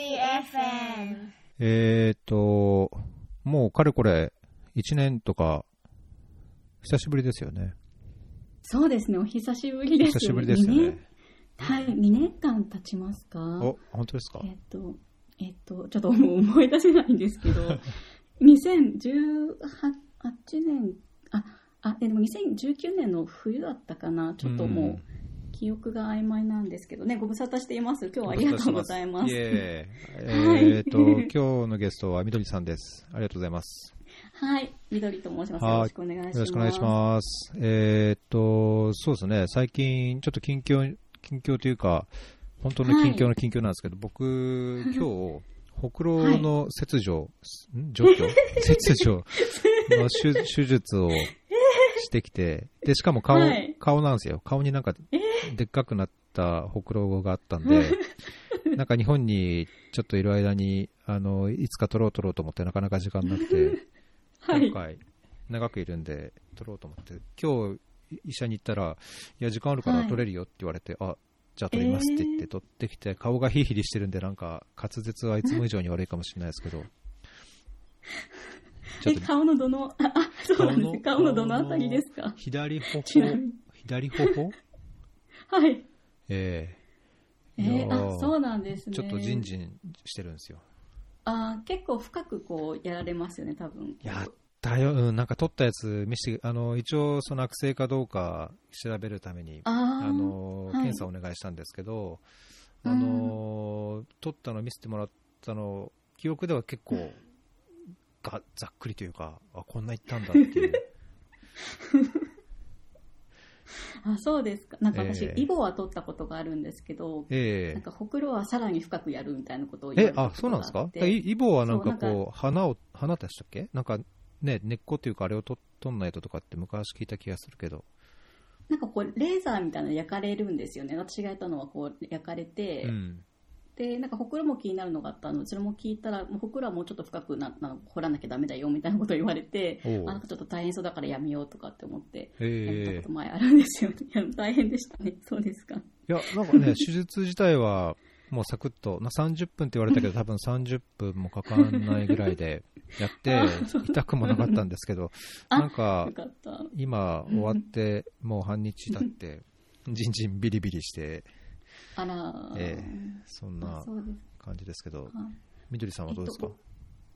FM。えーと、もうかれこれ1年とか、久しぶりですよね。そうですね、お久しぶりです。久しぶりですよね。はい、2年間経ちますか？お、本当ですか？えっと、えっと、ちょっともう思い出せないんですけど、2018年、あ、あ、えでも2019年の冬だったかな、ちょっともう、記憶が曖昧なんですけどね、ご無沙汰しています。今日はありがとうございます。いえい えーと、今日のゲストはみどりさんです。ありがとうございます。はい、みどりと申します。はいよろしくお願いします。よろしくお願いします。えーっと、そうですね、最近、ちょっと近況、近況というか、本当の近況の近況なんですけど、僕、今日、ほくろの切除、ん？除去？切除の手手術をしてきて、で、しかも顔、はい。顔なんですよ。顔になんか、でっかくなったほくろがあったんで、なんか日本にちょっといる間に、あの、いつか撮ろう撮ろうと思ってなかなか時間なくて、はい。今回、長くいるんで、撮ろうと思って、今日、医者に行ったら、いや、時間あるからはい。撮れるよって言われて、あ、じゃあ撮りますって言って撮ってきて、顔がヒリヒリしてるんで、なんか、滑舌はいつも以上に悪いかもしれないですけど、ちょえっと、顔のどの、あ、あそうなんです。ね。顔のどのあたりですか？左頬左頬 はい。ええ。えー、あ、そうなんですね。ちょっとジンジンしてるんですよ。あー結構深くこうやられますよね、多分。やったよ、うん、なんか撮ったやつ見せて、あの、一応その悪性かどうか調べるために、あの、はい。検査をお願いしたんですけど、うん。あの、撮ったの見せてもらったの、記憶では結構、がざっくりというか、あ、こんな行ったんだっていう。あ、そうですか。なんか私、えーイボは取ったことがあるんですけど、えなんかほくろはさらに深くやるみたいなことを言われたことそうなんですか？イイボはなんかこう、花を、花でしたっけ？なんか、ね、根っこというか、あれをと取んないととかって昔聞いた気がするけど。なんかこう、レーザーみたいなの焼かれるんですよね。私がやったのはこう、焼かれて、うん。で、なんかほくろも気になるのがあったので、それも聞いたら、もうほくろはもうちょっと深くなな掘らなきゃダメだよみたいなことを言われて、あなんかちょっと大変そうだからやめようとかって思って、やったええこと前あるんですよね。大変でしたね。そうですか。いや、なんかね、手術自体は、もうサクッと、な30分って言われたけど、多分30分もかかんないぐらいでやって痛くもなかったんですけど、あなんか。今終わって、もう半日経って、じんじんビリビリして、あら、ええそんな感じですけど、か。みどりさんはどうですか？えっと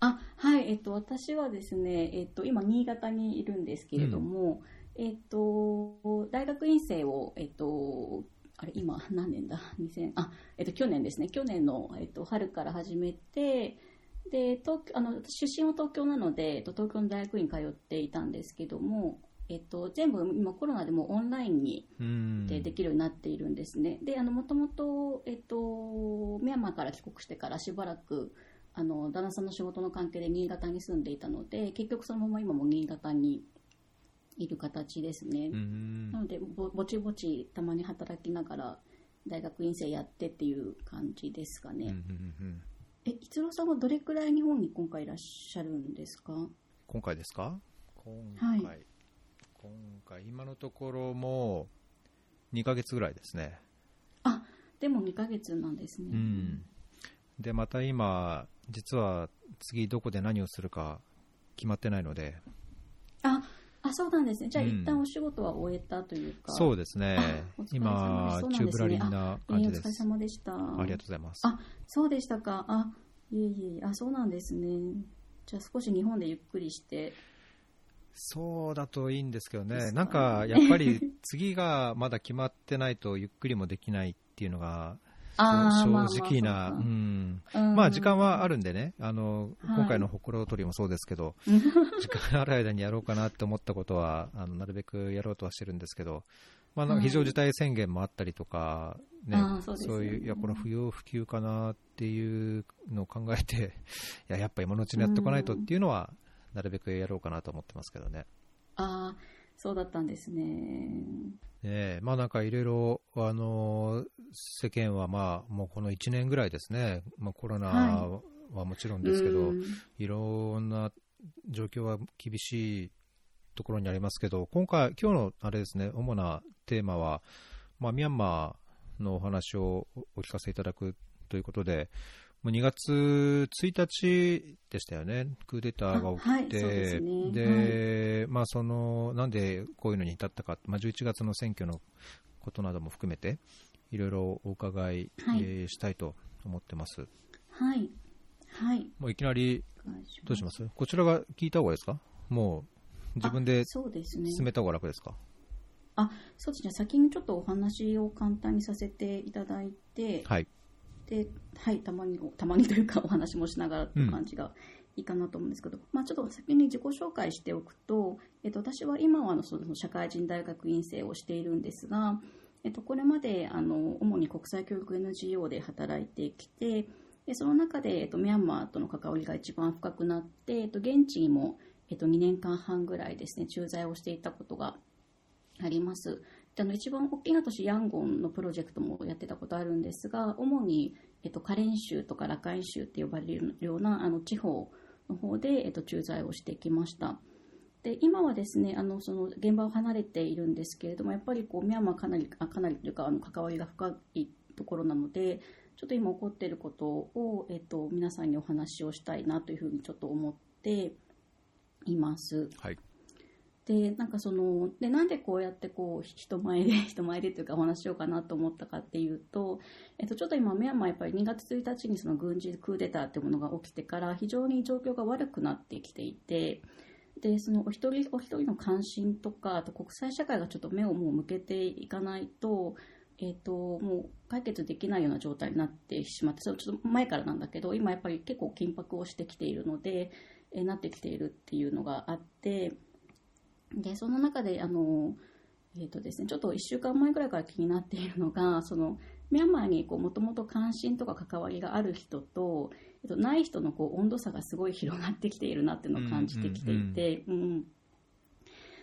あはい、えっと、私はですね、えっと、今、新潟にいるんですけれども、えっと、大学院生を、えっと、あれ、今、何年だ ?2000、あ、えっと、去年ですね、去年の、えっと、春から始めて、で、東京、あの、私出身は東京なので、えっと、東京の大学院通っていたんですけども、えっと、全部今コロナでもうオンラインにうん。でできるようになっているんですね。で、あの、もともと、えっと、ミャンマーから帰国してからしばらく、あの、旦那さんの仕事の関係で新潟に住んでいたので、結局そのまま今も新潟にいる形ですね。うんなのでぼ、ぼちぼちたまに働きながら、大学院生やってっていう感じですかね。うんうんうんえ、逸郎さんはどれくらい日本に今回いらっしゃるんですか？今回ですか？今はい回、今回、今のところも2ヶ月ぐらいですね。あ、でも2ヶ月なんですね。うん、でまた今、実は次どこで何をするか決まってないので、あ、あ、そうなんですね。じゃあ、うん一旦お仕事は終えたというか。そうですねすそうなんですね今、宙ぶらりんな感じでえーお疲れす。様でした。ありがとうございます。あ、そうでしたか。あ、いえいえ、あ、そうなんですね。じゃあ少し日本でゆっくりして。そうだといいんですけどね、なんかやっぱり次がまだ決まってないとゆっくりもできないっていうのが正直な、まあ時間はあるんでね、あのはい今回のほくろ取りもそうですけど、時間ある間にやろうかなって思ったことは、あのなるべくやろうとはしてるんですけど、まあ、なんか非常事態宣言もあったりとか、ねそういう、いや、これ不要不急かなっていうのを考えて、いや、やっぱ今のうちにやっておかないとっていうのは、なるべくやろうかなと思ってますけどね。ああ、そうだったんですね。ねえまあなんかいろいろ、あの世間はまあもうこの1年ぐらいですね、まあ、コロナははもちろんですけど、うんいろんな状況は厳しいところにありますけど、今回、今日のあれですね、主なテーマは、まあ、ミャンマーのお話をお聞かせいただくということで、もう2月1日でしたよね、クーデターが起きて、はいでねでまあ、そのなんでこういうのに至ったか、まあ、11月の選挙のことなども含めて、いろいろお伺い、はいえーしたいと思ってます。はい。はい。もういきなり、どうします？こちらが聞いた方がいいですか？もう自分で。進めた方が楽ですか？あ、そうですね。先にちょっとお話を簡単にさせていただいて、はい。で、はい、たまに、たまにというかお話もしながらっていう感じがいいかなと思うんですけど、まあちょっと先に自己紹介しておくと、えっと、私は今はあのその社会人大学院生をしているんですが、えっと、これまであの主に国際教育 NGO で働いてきて、でその中で、えっと、ミャンマーとの関わりが一番深くなって、えっと、現地にも、えっと、2年間半ぐらいですね、駐在をしていたことがあります。であの一番大きな都市ヤンゴンのプロジェクトもやってたことあるんですが、主に、えっと、カレン州とかラカイン州って呼ばれるようなあの地方の方で、えっと、駐在をしてきました。で今はですねあのその現場を離れているんですけれどもやっぱりこうミャンマーかなりあかなりというかあの関わりが深いところなのでちょっと今起こっていることを、えっと、皆さんにお話をしたいなというふうにちょっと思っています。はい。でなんかそのでなんでこうやってこう人前で 人前でというかお話しようかなと思ったかっていうと、えっと、ちょっと今ミャンマーやっぱり2月1日にその軍事クーデターっていうものが起きてから非常に状況が悪くなってきていてでそのお一人お一人の関心とかあと国際社会がちょっと目をもう向けていかないと,、えっともう解決できないような状態になってしまってそれちょっと前からなんだけど今やっぱり結構緊迫をしてきているので、えーなってきているっていうのがあって。でその中であの、えーとですね、ちょっと1週間前ぐらいから気になっているのが そのミャンマーにもともと関心とか関わりがある人と、えっと、ない人のこう温度差がすごい広がってきているなっていうのを感じてきていて、うん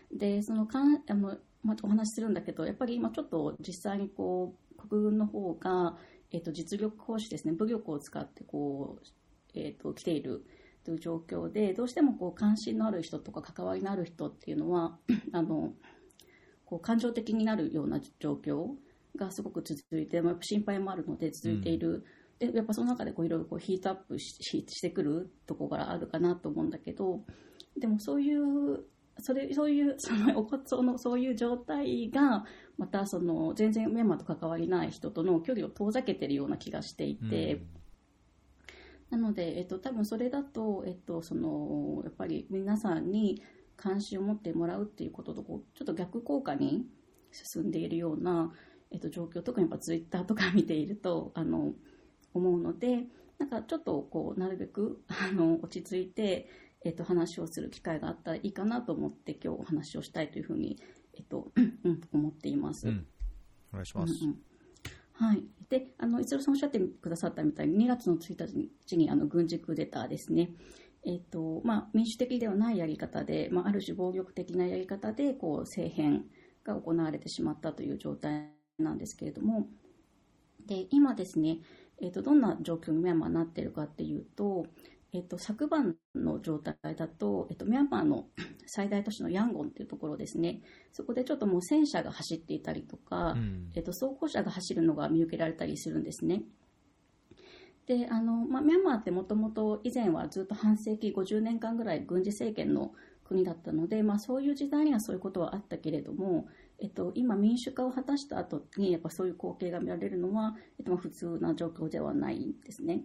でそのかんあの、またお話しするんだけどやっぱり今ちょっと実際にこう国軍の方が、えっと、実力行使ですね武力を使ってこう、えっと、来ているという状況でどうしてもこう関心のある人とか関わりのある人っていうのは あのこう感情的になるような状況がすごく続いて、まあ、やっぱ心配もあるので続いている、でやっぱその中でこういろいろこうヒートアップしししてくるところがあるかなと思うんだけどでもそういうそれそういうそのそのそういう状態がまたその全然ミャンマーと関わりない人との距離を遠ざけてるような気がしていて。なので、えっと、多分それだと、えっと、そのやっぱり皆さんに関心を持ってもらうっていうこととこうちょっと逆効果に進んでいるような、えっと、状況特にやっぱツイッターとか見ているとあの思うのでなんかちょっとこうなるべくあの落ち着いて、えっと、話をする機会があったらいいかなと思って今日お話をしたいというふうに、えっとうん、思っています。うん。お願いします。うんうんはい、であの一郎さんおっしゃってくださったみたいに2月の1日にあの軍事クーデターですね、えっとまあ、民主的ではないやり方で、まあ、ある種暴力的なやり方でこう政変が行われてしまったという状態なんですけれども。で今ですね、えっとどんな状況にミャンマーなっているかっていうと、えっと、昨晩の状態だと、えっと、ミャンマーの 最大都市のヤンゴンっていうところですねそこでちょっともう戦車が走っていたりとか、うんえっと、装甲車が走るのが見受けられたりするんですね。であのまあ、ミャンマーってもともと以前はずっと半世紀50年間ぐらい軍事政権の国だったので、まあ、そういう時代にはそういうことはあったけれども、えっと、今民主化を果たした後にやっぱそういう光景が見られるのは、えっと、まあ普通な状況ではないんですね。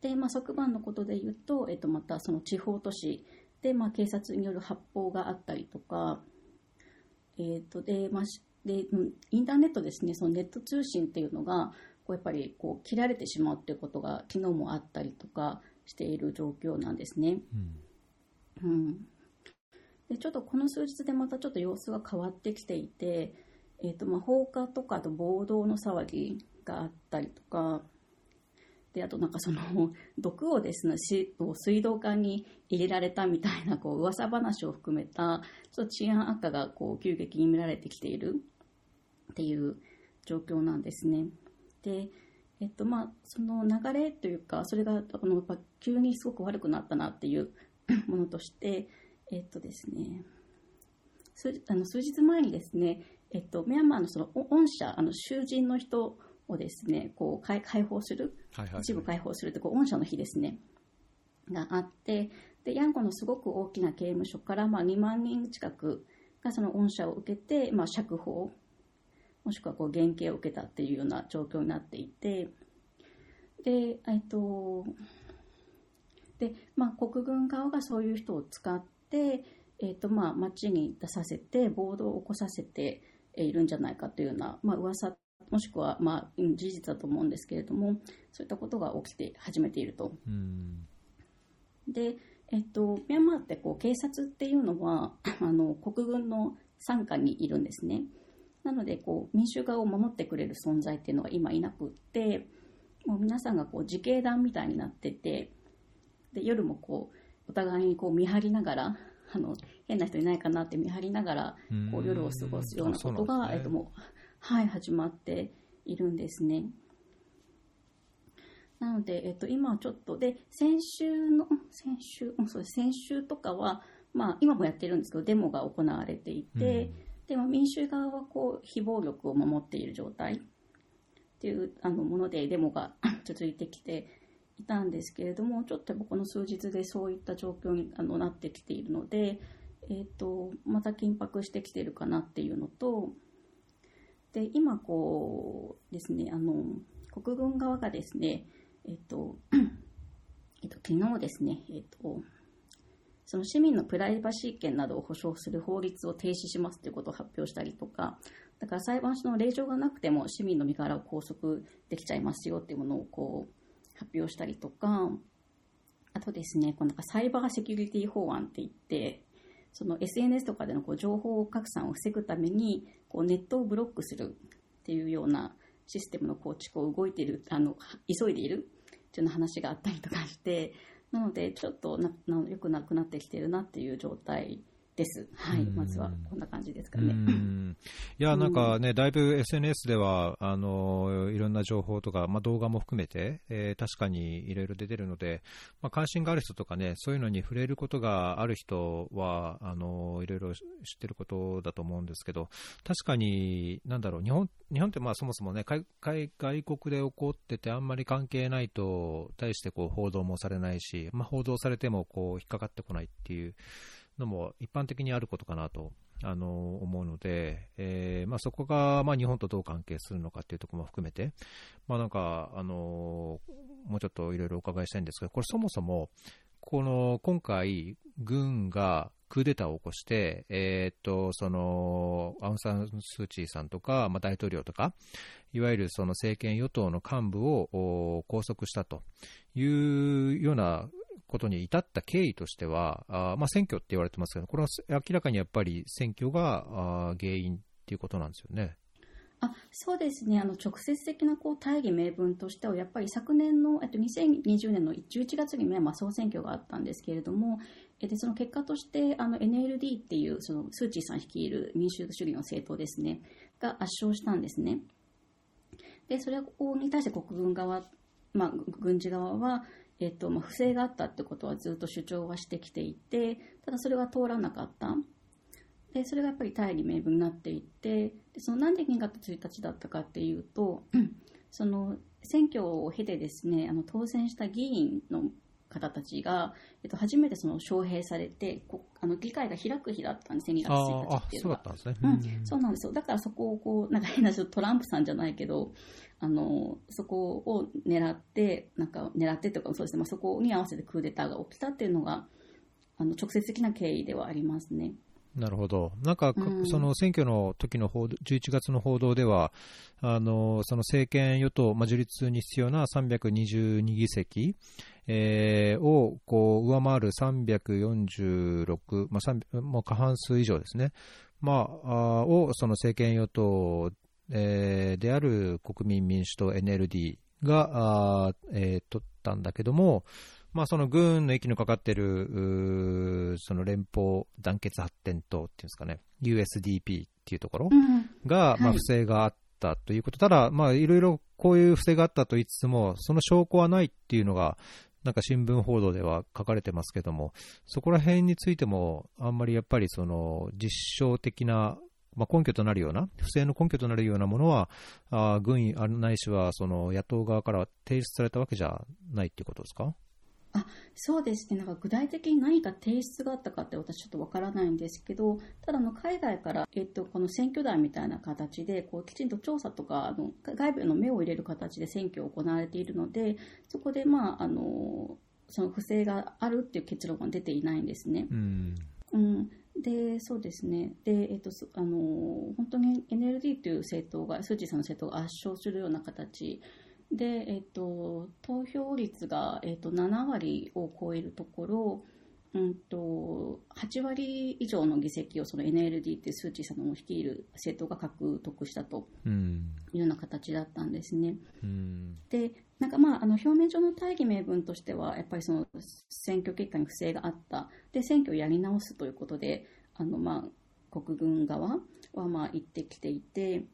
で、まあ、昨晩のことで言うと、えっと、またその地方都市で、まあ、警察による発砲があったりとか、えっとでまあ、しでうんインターネットですね、そのネット通信っていうのが、こうやっぱりこう切られてしまうっていうことが昨日もあったりとかしている状況なんですね。うんうん、でちょっとこの数日でまたちょっと様子が変わってきていて、えーとまあ、放火とかあと暴動の騒ぎがあったりとかであとなんかその 毒をですね水道管に入れられたみたいなこう噂話を含めたちょっと治安悪化がこう急激に見られてきているっていう状況なんですね。でえっとまあ、その流れというかそれがあのやっぱ急にすごく悪くなったなっていう ものとして、えっとですね、数あの数日前にですね、えっと、ミャンマーのその恩赦、あの囚人の人をですね、こう解解放する、一部解放するとこう、御社の日ですね、があって、で、ヤンゴのすごく大きな刑務所から、まあ、2万人近くがその御社を受けて、まあ、釈放、もしくはこう減刑を受けたっていうような状況になっていて、で、えっと、で、まあ、国軍側がそういう人を使って、えっと、まあ、街に出させて、暴動を起こさせているんじゃないかというような、まあ、噂、もしくは、まあ、うん事実だと思うんですけれども、そういったことが起きて始めていると。うんで、えっと、ミャンマーってこう警察っていうのは あの国軍の傘下にいるんですね。なのでこう民主化を守ってくれる存在っていうのが今いなくってもう皆さんがこう自警団みたいになっててで夜もこうお互いにこう見張りながらあの変な人いないかなって見張りながらこう夜を過ごすようなことが、ねえっともうはい、始まっているんですね。なので、えっと、今はちょっとで先週の先週うんそう先週とかは、まあ、今もやってるんですけどデモが行われていて、でも民主側はこう非暴力を守っている状態っていうあのものでデモが 続いてきていたんですけれどもちょっとこの数日でそういった状況にあのなってきているので、えっとまた緊迫してきているかなっていうのとで今こうですねあの国軍側がですねえっと えっと昨日ですねえっとその市民のプライバシー権などを保障する法律を停止しますということを発表したりとか、だから裁判所の令状がなくても市民の身柄を拘束できちゃいますよっていうものをこう発表したりとか、あとですね、こうなんかサイバーセキュリティ法案って言って、その SNS とかでのこう情報拡散を防ぐためにこうネットをブロックするっていうようなシステムの構築を動いている、あの急いでいるっていうような話があったりとかして、なのでちょっとななよくなくなってきてるなっていう状態です。はい、うんまずはこんな感じですかうね。んいや、なんかね、だいぶ SNS では、あの、いろんな情報とか、まあ、動画も含めて、えー確かにいろいろ出てるので、まあ、関心がある人とかね、そういうのに触れることがある人は、あの、いろいろ知ってることだと思うんですけど、確かに、なんだろう、日本、日本ってまあそもそもね、海海外国で起こっててあんまり関係ないと、対してこう報道もされないし、まあ、報道されてもこう引っかかってこないっていうのも一般的にあることかなとあの思うので、えーまあ、そこが、まあ、日本とどう関係するのかっていうところも含めて、まあ、なんか、あのもうちょっといろいろお伺いしたいんですけど、これそもそも、この今回、軍がクーデターを起こして、えーっとそのアウン・サン・スー・チーさんとか、まあ、大統領とか、いわゆるその政権与党の幹部を拘束したというようなことに至った経緯としては、あまあ、選挙って言われてますけど、これは明らかにやっぱり選挙があ原因っていうことなんですよね。あそうですねあの直接的なこう大義名分としてはやっぱり昨年の、えっと、2020年の11月にミャンマー総選挙があったんですけれどもえっとその結果としてあの NLD っていうそのスー・チーさん率いる民主主義の政党ですねが圧勝したんですね。でそれに対して国軍側、まあ、軍事側は、えっとまあ、不正があったってことはずっと主張はしてきていてただそれは通らなかった。でそれがやっぱり大義名分になっていてでそのなんで2月1日だったかっていうと その選挙を経てですねあの当選した議員の方たちが、えっと、初めてその招聘されてこあの議会が開く日だったんですね2月あ1ーあ日っていうのが。そうね。うん、そうなんですよ。だからそこをこうなんか変なトランプさんじゃないけどあのそこを狙ってなんか狙ってとかそうですね、まあ、そこに合わせてクーデターが起きたっていうのがあの直接的な経緯ではありますね。なるほど、なんか、うん。その選挙の時の報道11月の報道では、あのその政権与党、まあ、樹立に必要な322議席、えーをこう上回る346、まあ、3もう過半数以上ですね、まあ、あーをその政権与党、えーである国民民主党 NLD が、あーえー取ったんだけども、まあ、その軍の息のかかっているその連邦団結発展党っていうんですかね、USDP っていうところうん。が、まあ、はい不正があったということ、ただ、まあ、いろいろこういう不正があったと言いつつも、その証拠はないっていうのが、なんか新聞報道では書かれてますけども、そこら辺についても、あんまりやっぱりその実証的なまあ、根拠となるような、不正の根拠となるようなものは、あ軍あないしはその野党側から提出されたわけじゃないっていうことですか？あそうですね。なんか具体的に何か提出があったかって私ちょっとわからないんですけどただの海外から、えっと、この選挙団みたいな形でこうきちんと調査とかあの外部の目を入れる形で選挙を行われているのでそこで、まあ、あのその不正があるっていう結論が出ていないんですね。うん、うん。でそうですね。で、えっと、あの本当に NLD という政党がスー・チーさんの政党が圧勝するような形で、えっと、投票率が、えっと、7割を超えるところ、うんと、8割以上の議席をその NLD ってスー・チーさんの率いる政党が獲得したというような形だったんですね。うん、でなんかまあ、あの表面上の大義名分としては、やっぱりその選挙結果に不正があった、で選挙をやり直すということで、あのまあ国軍側はまあ言ってきていて、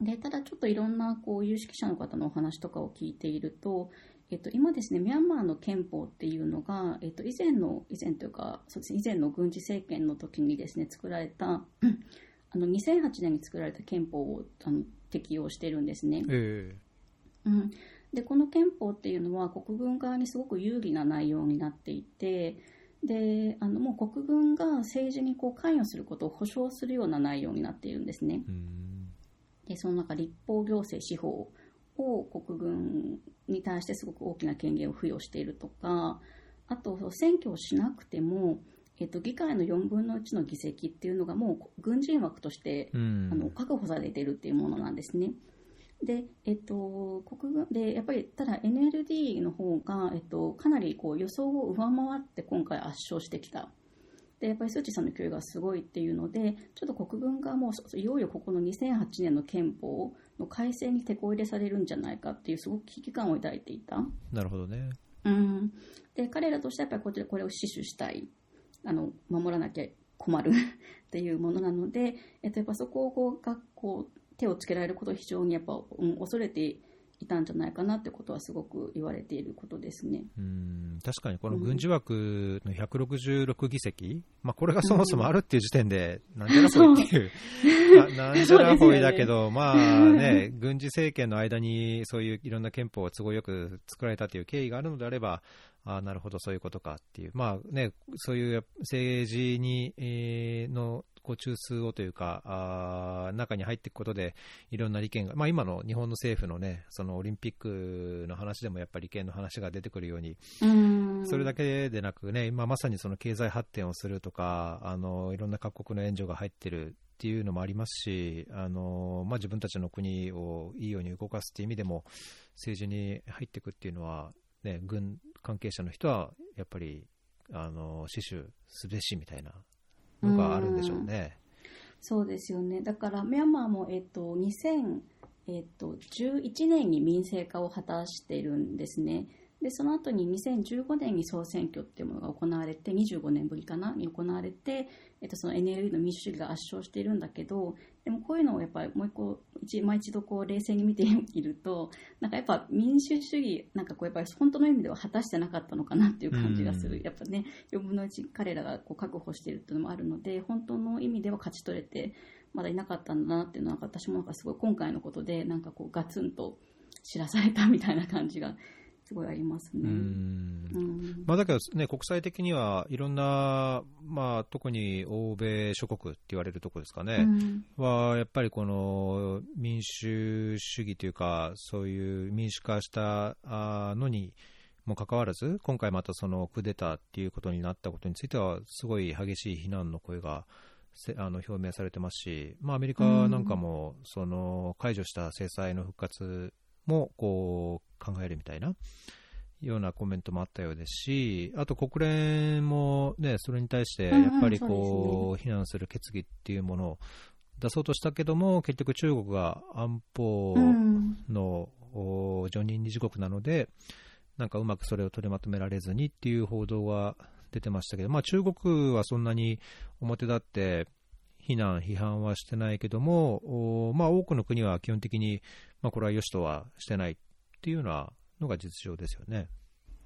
でただちょっといろんなこう有識者の方のお話とかを聞いていると、えっと、今ですね、ミャンマーの憲法っていうのが、えっと、以前の、以前というか、そうですね、以前の軍事政権の時にですね、作られた、あの、2008年に作られた憲法をあの適用してるんですね。えー、うん。で、この憲法っていうのは国軍側にすごく有利な内容になっていて、で、あの、もう国軍が政治にこう関与することを保障するような内容になっているんですね。うんでその中立法行政司法を国軍に対してすごく大きな権限を付与しているとかあと選挙をしなくても、えっと、議会の4分の1の議席っていうのがもう軍人枠として、うん、あの確保されているっていうものなんですね。で、えっと、国軍でやっぱりただ NLD の方が、えっと、かなりこう予想を上回って今回圧勝してきたでやっぱりスー・チーさんの勢いがすごいっていうのでちょっと国軍がもういよいよここの2008年の憲法の改正に手こ入れされるんじゃないかっていうすごく危機感を抱いていた。なるほどね、うん、で彼らとしてはやっぱりこちらこれを死守したい。あの守らなきゃ困る。っていうものなので、えっと、やっぱそこをこうがこう手をつけられることを非常にやっぱ、うん、恐れていたんじゃないかなってことはすごく言われていることですね。うん確かにこの軍事枠の166議席、うん、まあ、これがそもそもあるっていう時点で、なんじゃらほいっていう、なんじゃらほいだけど、ね、まあね、軍事政権の間にそういういろんな憲法を都合よく作られたという経緯があるのであれば、あなるほど、そういうことかっていう、まあね、そういう政治に、えー、のこう中枢をというか、あ中に入っていくことで、いろんな利権が、まあ、今の日本の政府のね、そのオリンピックの話でもやっぱり利権の話が出てくるように、それだけでなくね、今まさにその経済発展をするとか、あのいろんな各国の援助が入ってるっていうのもありますし、あのまあ、自分たちの国をいいように動かすっていう意味でも、政治に入っていくっていうのは、ね、軍関係者の人はやっぱりあの死守すべしみたいなのがあるんでしょうね。うそうですよね。だから、ミャンマーも、えっと、2011、えっと、年に民政化を果たしているんですね。でその後に2015年に総選挙っていうものが行われて25年ぶりかなに行われて、えっと、その NLD の民主主義が圧勝しているんだけどでもこういうのをやっぱりもう一個一今一度こう冷静に見ているとなんかやっぱ民主主義なんかこうやっぱり本当の意味では果たしてなかったのかなっていう感じがする、やっぱね4分の1彼らがこう確保しているっていうのもあるので本当の意味では勝ち取れてまだいなかったんだなっていうのは私もなんかすごい今回のことでなんかこうガツンと知らされたみたいな感じがすごいありますね。うんまあ、だけど、ね、国際的にはいろんな、まあ、特に欧米諸国って言われるところですかね、うん、はやっぱりこの民主主義というか、そういう民主化したのにもかかわらず、今回またそのクーデターっていうことになったことについては、すごい激しい非難の声が。あの表明されてますし、まあ、アメリカなんかもその解除した制裁の復活もこう考えるみたいなようなコメントもあったようですし、あと国連も、ね、それに対してやっぱりこう、非難する決議っていうものを出そうとしたけども、結局、中国が安保の、常任理事国なので、なんかうまくそれを取りまとめられずにっていう報道が出てましたけど、まあ、中国はそんなに表立って非難、批判はしてないけども、まあ、多くの国は基本的に、まあ、これは良しとはしてないっていうようなのが実情ですよね。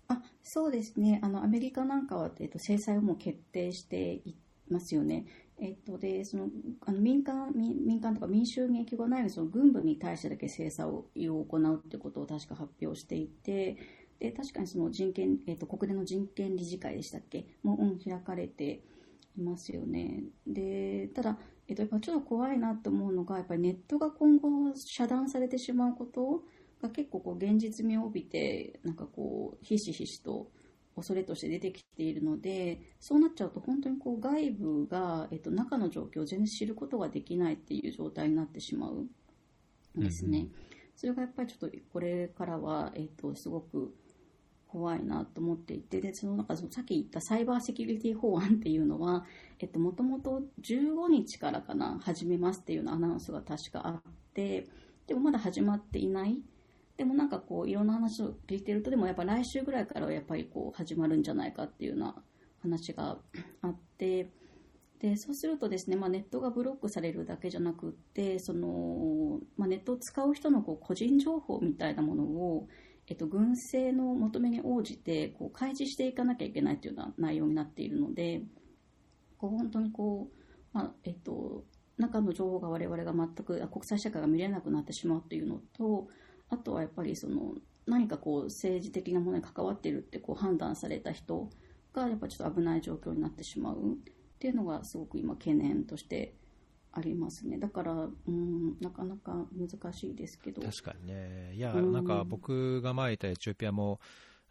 あそうですねあのアメリカなんかは、えっと、制裁をもう決定していますよね。えっと、でそのあの民間民民間とか民衆に影響がないようにその軍部に対してだけ制裁を行うということを確か発表していてで確かにその人権、えっと、国連の人権理事会でしたっけ？もう、うん、開かれていますよね。でただ、えっと、やっぱちょっと怖いなと思うのがやっぱりネットが今後遮断されてしまうことが結構こう現実味を帯びてなんかこうひしひしと恐れとして出てきているのでそうなっちゃうと本当にこう外部が、えっと、中の状況を全然知ることができないっていう状態になってしまうんですね。うんうん、それがやっぱりちょっとこれからは、えっと、すごく怖いなと思っていてでそのなんかそのさっき言ったサイバーセキュリティ法案っていうのは、えっと、もともと15日からかな始めますっていうのアナウンスが確かあってでもまだ始まっていない。でもなんかこういろんな話を聞いてるとでもやっぱ来週ぐらいからはやっぱりこう始まるんじゃないかっていうような話があってでそうするとですね、まあ、ネットがブロックされるだけじゃなくってその、まあ、ネットを使う人のこう個人情報みたいなものを、えっと、軍政の求めに応じてこう開示していかなきゃいけないというような内容になっているのでこう本当にこう、まあえっと、中の情報が我々が全く国際社会が見れなくなってしまうというのとあとはやっぱりその何かこう政治的なものに関わっているってこう判断された人がやっぱちょっと危ない状況になってしまうっていうのがすごく今懸念としてありますね。だからうんなかなか難しいですけど。確かにね。いや、うん、なんか僕が前いたエチオピアも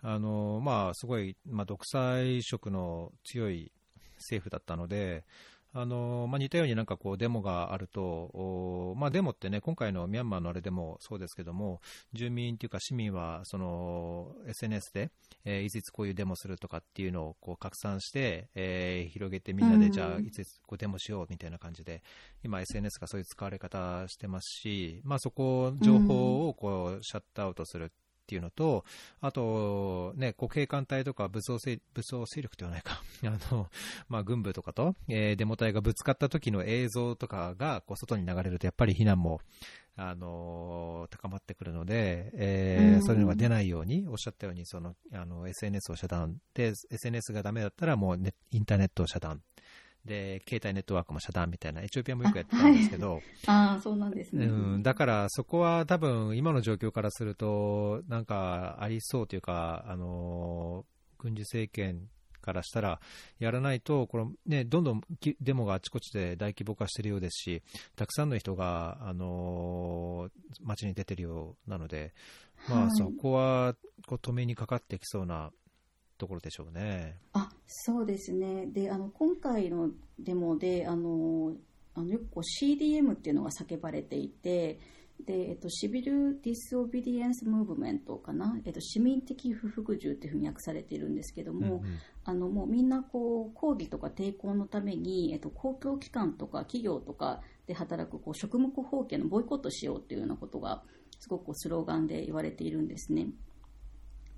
あのまあすごい、まあ、独裁色の強い政府だったのであのまあ、似たようになんかこうデモがあると、まあ、デモってね、今回のミャンマーのあれでもそうですけども、住民というか市民はその SNS で、えー、いついつこういうデモするとかっていうのをこう拡散して、えー、広げてみんなでじゃあいついつこうデモしようみたいな感じで、今 SNS がそういう使われ方してますし、まあ、そこ、情報をこうシャットアウトするっていうのと、あと、ね、国警艦隊とか武装勢武装勢力ではないか、あの、まあ、軍部とかと、えー、デモ隊がぶつかった時の映像とかがこう外に流れると、やっぱり非難も、あの高まってくるので、えー、そういうのが出ないように、おっしゃったように、その、あの、SNS を遮断で、SNS がダメだったらもう、ね、インターネットを遮断。で、携帯ネットワークも遮断みたいな、エチオピアもよくやってたんですけど、あ、はい、そうなんですね、うん。だからそこは多分今の状況からすると、なんかありそうというか、あの、軍事政権からしたら、やらないと、このね、どんどんデモがあちこちで大規模化しているようですし、たくさんの人が、あの街に出てるようなので、まあ、そこはこう止めにかかってきそうなところでしょうね。あそうですねであの今回のデモであのあのよくこう CDM っていうのが叫ばれていてで、えっと、シビル・ディス・オビディエンス・ムーブメントかな、えっと、市民的不服従っていうふうに訳されているんですけども、うんうん、あのもうみんなこう抗議とか抵抗のために、えっと、公共機関とか企業とかで働くこう職務放棄のボイコットしようっていうようなことがすごくスローガンで言われているんですね。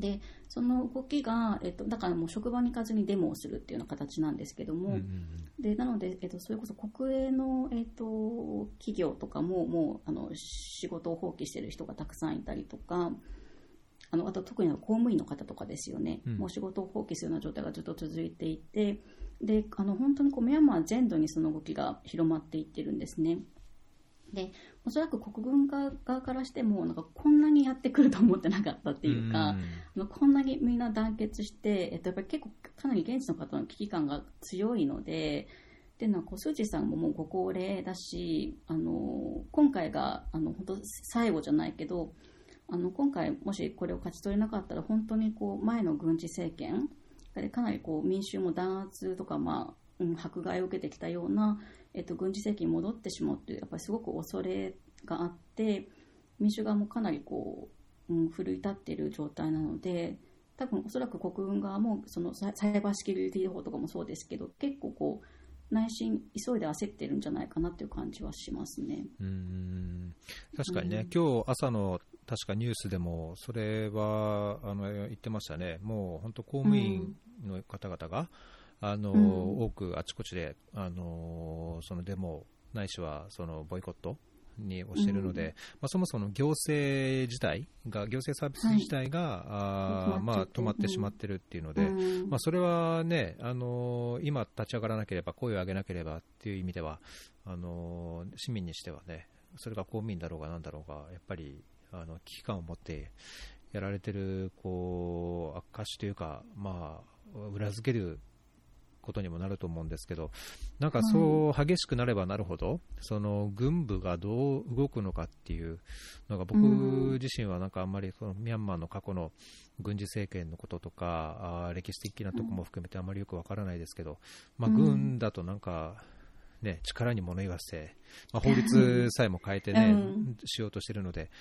でその動きが、えっと、だからもう職場に行かずにデモをするっていうような形なんですけども、うんうんうん、でなので、えっと、それこそ国営の、えっと、企業とかももうあの仕事を放棄している人がたくさんいたりとかあのあと特に公務員の方とかですよね、うん、もう仕事を放棄するような状態がずっと続いていてであの本当にこうミャンマー全土にその動きが広まっていってるんですね。でおそらく国軍側からしてもなんかこんなにやってくると思ってなかったっていうか、うん、こんなにみんな団結して、えっと、やっぱり結構かなり現地の方の危機感が強いのでっていうのは小筋さんももうご高齢だしあの今回があの本当最後じゃないけどあの今回もしこれを勝ち取れなかったら本当にこう前の軍事政権かなりこう民衆も弾圧とか、まあうん、迫害を受けてきたようなえっと、軍事政権に戻ってしまうというやっぱりすごく恐れがあって民主側もかなりこう、うん、奮い立っている状態なので多分おそらく国軍側もそのサイバーセキュリティ法とかもそうですけど結構こう内心急いで焦ってるんじゃないかなという感じはしますね。うん確かにね、うん、今日朝の確かニュースでもそれはあの言ってましたね。もう本当公務員の方々が、うんあの、うん、多くあちこちで、あのそのデモないしはそのボイコットにをしているので、うん、まあ、そもそも行政自体が、行政サービス自体が、はい、あまあ、止まってしまってるっていうので、うん、まあ、それはね、あのー、今立ち上がらなければ、声を上げなければっていう意味では、あのー、市民にしてはね、それが公民だろうがなんだろうが、やっぱりあの危機感を持ってやられてるこう証というか、まあ、裏付けることにもなると思うんですけど、なんかそう激しくなればなるほど、その軍部がどう動くのかっていうのが、僕自身はなんかあんまりそのミャンマーの過去の軍事政権のこととか、あ歴史的なとこも含めてあまりよくわからないですけど、まあ、軍だとなんか、ね、力に物言わせ、まあ、法律さえも変えてね、しようとしてるので、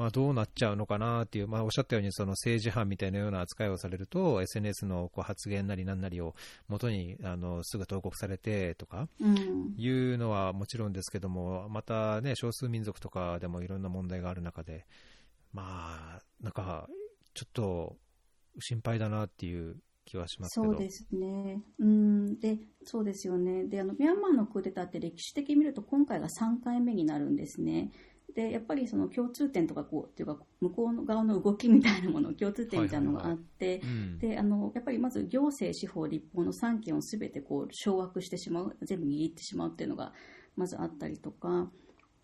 まあ、どうなっちゃうのかなっていう、まあ、おっしゃったようにその政治犯みたいなような扱いをされると SNS のこう発言なりなんなりを元にあのすぐ投稿されてとかいうのはもちろんですけどもまた、ね、少数民族とかでもいろんな問題がある中で、まあ、なんかちょっと心配だなっていう気はしますそうですね。うん、で、そうですよね。で、あの、ミャンマーのクーデターって歴史的に見ると今回が3回目になるんですね。でやっぱりその共通点とかこうっていうか向こう側の動きみたいなもの共通点みたいなのがあって、であのやっぱりまず行政、司法、立法の3権をすべてこう掌握してしまう全部握ってしまうっていうのがまずあったりとか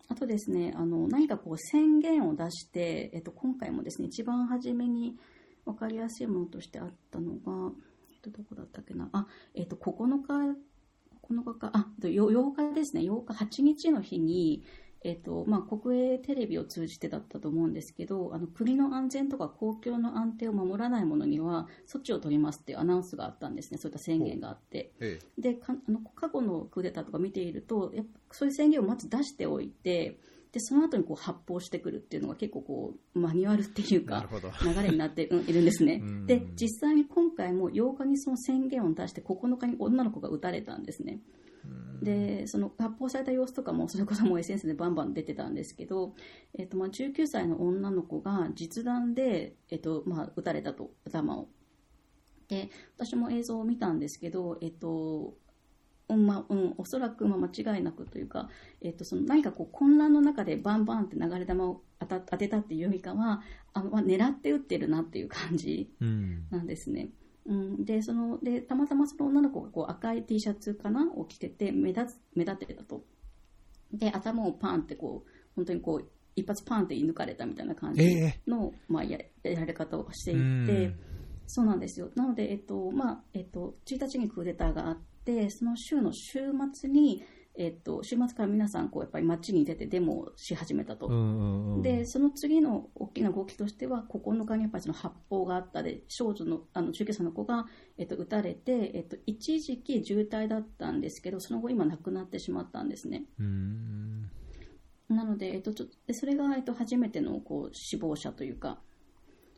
あとですねあの何かこう宣言を出して、えっと、今回もですね一番初めに分かりやすいものとしてあったのが、えっと、どこだったっけな？あ、えっと、9日9日か。あ8日ですね。8日8日の日にえっとまあ、国営テレビを通じてだったと思うんですけどあの国の安全とか公共の安定を守らないものには措置を取りますっていうアナウンスがあったんですね。そういった宣言があって、ええ、であの過去のクーデターとか見ているとやっぱそういう宣言をまず出しておいてでその後にこう発砲してくるっていうのが結構こうマニュアルっていうか流れになっているんですね。で実際に今回も8日にその宣言を出して9日に女の子が撃たれたんですね。でその発砲された様子とかもそれこそもう SNS でバンバン出てたんですけど、えっとまあ、19歳の女の子が実弾で、えっとまあ、撃たれたと頭を。で私も映像を見たんですけど、えっとうんまうん、おそらくまあ間違いなくというか、えっと、その何かこう混乱の中でバンバンって流れ弾を当た当てたっていうよりかはあ、まあ、狙って撃ってるなっていう感じなんですね。うんうん、でそのでたまたまその女の子がこう赤い T シャツかな？を着てて目立目立ってたと。で頭をパンってこう本当にこう一発パンって射抜かれたみたいな感じの、え。ー、まあ、ややられ方をしていてそうなんですよ。なので、えっとまあえっと、1日にクーデターがあってその週の週末にえっと、週末から皆さんこうやっぱり街に出てデモをし始めたと、でその次の大きな動きとしては9日にやっぱりその発砲があったで少女のあの19歳の子が、えっと、撃たれて、えっと、一時期重体だったんですけどその後今亡くなってしまったんですね。なので、えっと、ちょでそれが、えっと、初めてのこう死亡者というか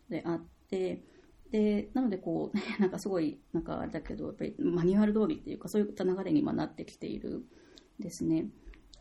であってでなのでこう、なんかすごいなんかあれだけどやっぱりマニュアル通りっていうかそういった流れに今なってきている。ですね。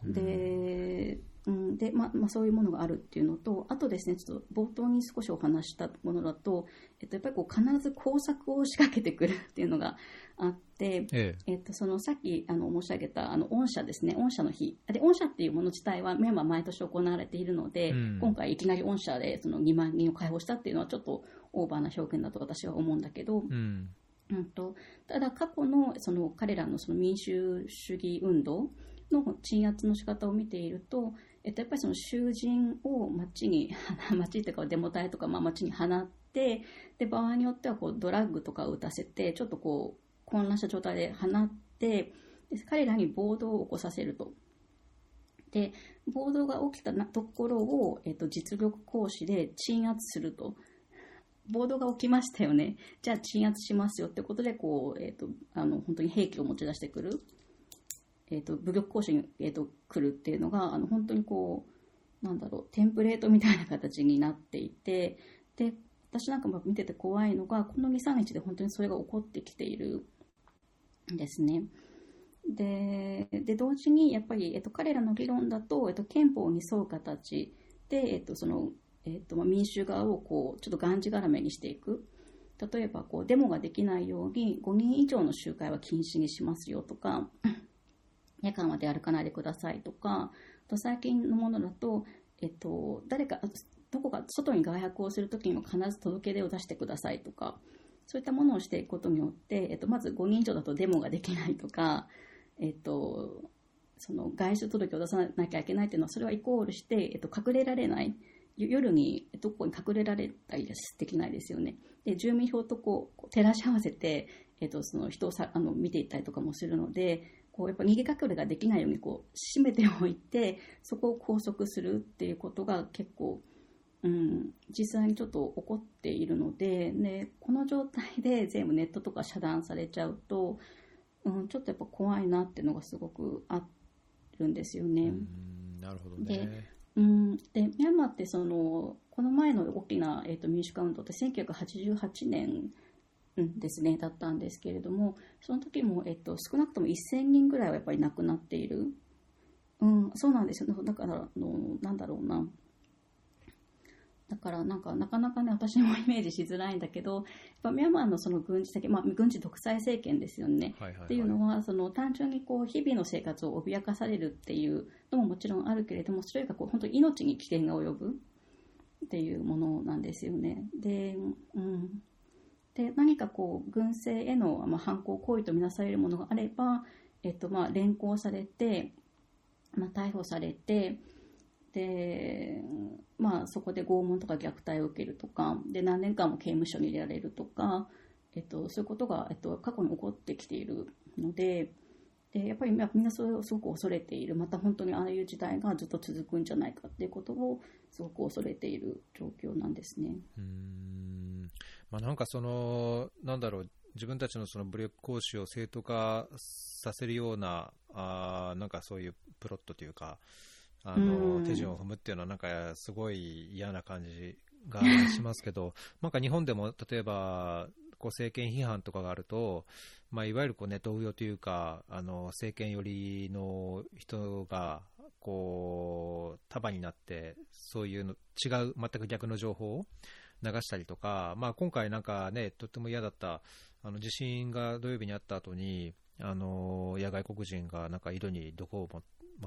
で、うん、で、ままあ、そういうものがあるっていうのと、あとですね、ちょっと冒頭に少しお話したものだと、えっと、やっぱりこう必ず工作を仕掛けてくるっていうのがあって、ええ。えっと、そのさっきあの申し上げたあの御社ですね、御社の日。で、御社っていうもの自体はメンバー毎年行われているので、うん、今回いきなり御社でその2万人を解放したっていうのはちょっとオーバーな表現だと私は思うんだけど、うんうんと、ただ過去のその彼らのその民主主義運動の鎮圧の仕方を見ていると、えっと、やっぱりその囚人を街に、街っていうかデモ隊とか、まあ、街に放って、で、場合によってはこうドラッグとかを打たせて、ちょっとこう、混乱した状態で放って、で彼らに暴動を起こさせると。で、暴動が起きたところを、えっと、実力行使で鎮圧すると。暴動が起きましたよね。じゃあ鎮圧しますよってことで、こう、えっ、と、あの、本当に兵器を持ち出してくる。えーと、武力行使に、えーと、来るっていうのがあの本当にこうなんだろうテンプレートみたいな形になっていてで私なんかも見てて怖いのがこの23日で本当にそれが起こってきているんですね。でで同時にやっぱり、えっと、彼らの理論だと、えっと、憲法に沿う形で、えっとそのえっとま、民主側をこうちょっとがんじがらめにしていく例えばこうデモができないように5人以上の集会は禁止にしますよとか 夜間は出歩かないでくださいとか、と最近のものだと、えっと、誰か、どこか外に外泊をするときにも必ず届け出を出してくださいとか、そういったものをしていくことによって、えっと、まず5人以上だとデモができないとか、えっと、その外出届を出さなきゃいけないっていうのは、それはイコールして、えっと、隠れられない。夜にどこに隠れられたりできないですよね。で、住民票とこう、照らし合わせて、えっと、その人をさあの見ていったりとかもするので、こうやっぱ逃げ隠れができないようにこう閉めておいてそこを拘束するっていうことが結構、うん、実際にちょっと起こっているので、ね、この状態で全部ネットとか遮断されちゃうと、うん、ちょっとやっぱ怖いなっていうのがすごくあるんですよね。なるほどねでうんでミャンマーってそのこの前の大きな、えーと、民主化運動って1988年ですね、だったんですけれども、その時も、えっと、少なくとも1000人ぐらいはやっぱり亡くなっている。うん、そうなんですよ、ね。だから、あの、なんだろうな。だからなんかなかなかね私もイメージしづらいんだけどやっぱミャンマーのその軍事的、まあ、軍事独裁政権ですよね、はいはいはい、っていうのはその単純にこう日々の生活を脅かされるっていうのももちろんあるけれどもそれがこう本当に命に危険が及ぶっていうものなんですよね。で、うん、で何かこう軍政への、まあ、犯行行為とみなされるものがあれば、えっとまあ、連行されて、まあ、逮捕されてで、まあ、そこで拷問とか虐待を受けるとかで何年間も刑務所に入れられるとか、えっと、そういうことが、えっと、過去に起こってきているので。でやっぱりみんなそれをすごく恐れているまた本当にああいう時代がずっと続くんじゃないかっていうことをすごく恐れている状況なんですね。うんまあ、なんかその、なんだろう、自分たちのその武力行使を正当化させるような、あなんかそういうプロットというか、あの手順を踏むっていうのは、なんかすごい嫌な感じがしますけど、なんか日本でも例えば、こう政権批判とかがあると、まあ、いわゆるこうネット運というか、あの政権寄りの人がこう束になって、そういうの違う、全く逆の情報を流したりとか、まあ、今回なんかね、とっても嫌だった、あの地震が土曜日にあった後に、あのいや外国人がなんか井戸に毒を持っ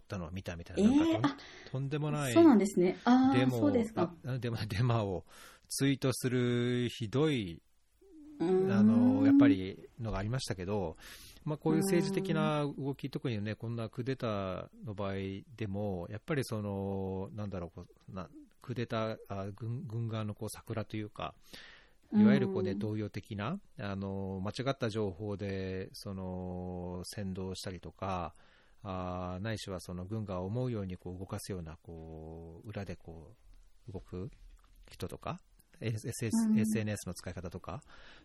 たのを見たみたいな、えー、なんかとんでもないそうなんですね。あデモ デモデマをツイートするひどいあのやっぱりのがありましたけど、まあ、こういう政治的な動き、特にね、こんなクーデターの場合でも、やっぱりその、なんだろう、こうなクーデターあ軍軍側のこう桜というか、いわゆるこう、ね、同様的な、あの間違った情報でその先導したりとか、あないしはその軍が思うようにこう動かすようなこう裏でこう動く人とか、SS SNS の使い方とか、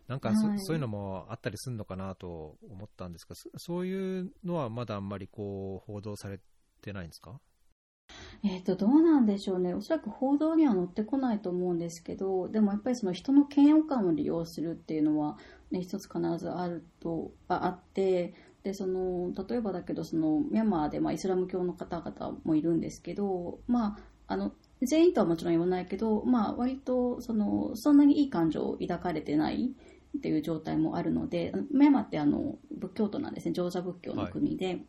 なんかそはい、そういうのもあったりするのかなと思ったんですが、そういうのはまだあんまりこう報道されてないんですか？えっ、ー、と、どうなんでしょうね。おそらく報道には載ってこないと思うんですけど、でもやっぱりその人の嫌悪感を利用するっていうのは、ね、一つ必ずあると、ああって、で、その、例えばだけど、その、ミャンマーで、まあ、イスラム教の方々もいるんですけど、まあ、あの、全員とはもちろん言わないけど、まあ、割と、その、そんなにいい感情を抱かれてないっていう状態もあるので、ミャンマーってあの、仏教徒なんですね、上座仏教の国で、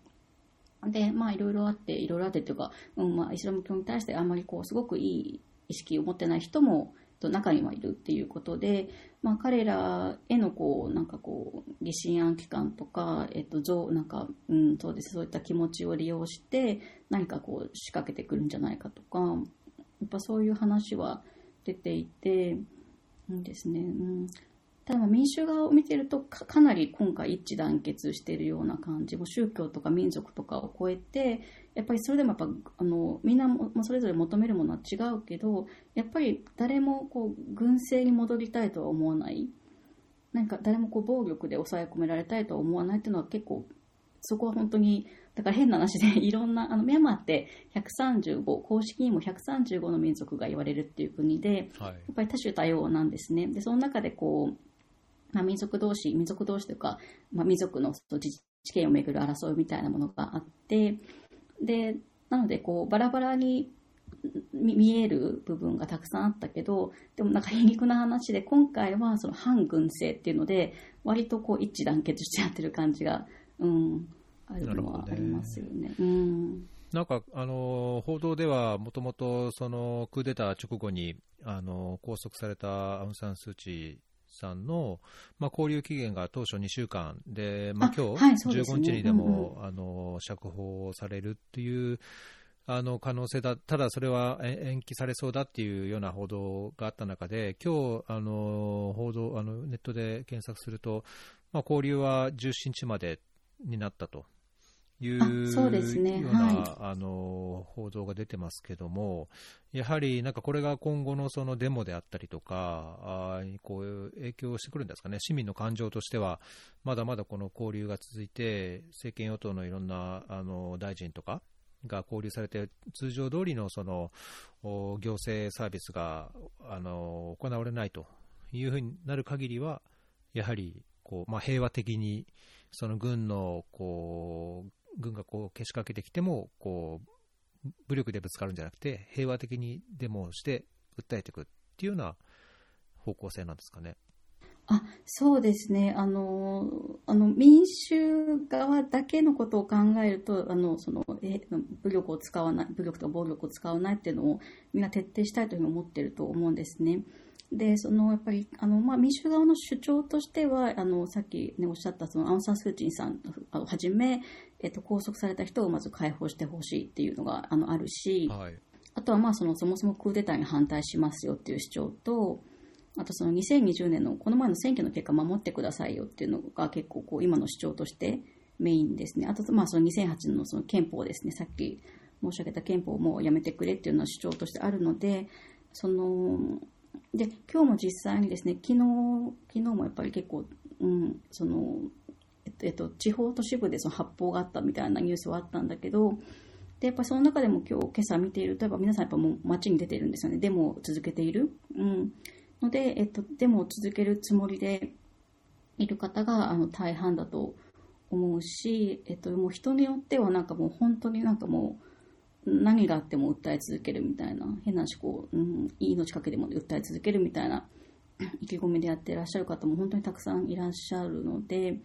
はい。で、まあ、いろいろあって、いろいろあってっていうか、うん、まあ、イスラム教に対してあんまりこう、すごくいい意識を持ってない人も、と中にはいるっていうことで、まあ、彼らへのこうなんかこう疑心暗鬼感とか、えっと、なんか、うん、そうです。そういった気持ちを利用して何かこう仕掛けてくるんじゃないかとかやっぱそういう話は出ていて、うんですね、うん、ただ民主側を見てるとかなり今回一致団結しているような感じも宗教とか民族とかを超えてやっぱりそれでもやっぱあのみんなもそれぞれ求めるものは違うけどやっぱり誰もこう軍政に戻りたいとは思わない。なんか誰もこう暴力で抑え込められたいとは思わないっていうのは結構そこは本当にだから変な話で いろんなあのミャンマーって135公式にも135の民族が言われるっていう国で、はい、やっぱり多種多様なんですね。でその中でこうまあ、民族同士、民族同士というか、まあ、民族の自治権をめぐる争いみたいなものがあって、で、なので、こう、バラバラに見える部分がたくさんあったけど、でもなんか皮肉な話で、今回はその反軍政っていうので、割とこう一致団結してやってる感じが、うん、あるのはありますよね。ねうんなんか、あの報道では、もともとそのクーデター直後に、あの拘束されたアウン・サン・スー・チーさんの、まあ、交留期限が当初2週間で、まあ今日、はいね、15日にでも、うんうん、あの釈放されるっていうあの可能性だ、ただそれは延期されそうだっていうような報道があった中で、今日あの報道あのネットで検索すると、まあ、交流は17日までになったというそうですね、ような、はい、あの報道が出てますけども、やはりなんかこれが今後のそのデモであったりとか、あこう影響してくるんですかね、市民の感情としては、まだまだこの交流が続いて、政権与党のいろんなあの大臣とかが交流されて、通常通りのその行政サービスがあの行われないというふうになる限りは、やはりこう、まあ、平和的にその軍のこう軍がこうけしかけてきてもこう武力でぶつかるんじゃなくて平和的にデモをして訴えていくっていうような方向性なんですかね。あそうですねあのあの民主側だけのことを考えるとあのそのえ武力を使わない武力と暴力を使わないっていうのをみんな徹底したいというふうに思ってると思うんですね。でそのやっぱりあの、まあ、民主側の主張としてはあのさっき、ね、おっしゃったそのアンサン・スー・チンさんをはじめ、えっと、拘束された人をまず解放してほしいっていうのがあのあるし、はい、あとはまあそのそもそもクーデターに反対しますよっていう主張とあとその2020年のこの前の選挙の結果守ってくださいよっていうのが結構こう今の主張としてメインですね。あとまあその2008年のその憲法ですね。さっき申し上げた憲法もやめてくれっていうのは主張としてあるのでそので今日も実際にですね昨日昨日もやっぱり結構、うん、そのえっと、地方都市部でその発砲があったみたいなニュースはあったんだけどでやっぱその中でも今日今朝見ているとやっぱ皆さんやっぱもう街に出てるんですよね。デモを続けている、うん、ので、えっと、デモを続けるつもりでいる方があの大半だと思うし、えっと、もう人によってはなんかもう本当になんかもう何があっても訴え続けるみたいな、変な思考、うん、命かけても訴え続けるみたいな 意気込みでやってらっしゃる方も本当にたくさんいらっしゃるので、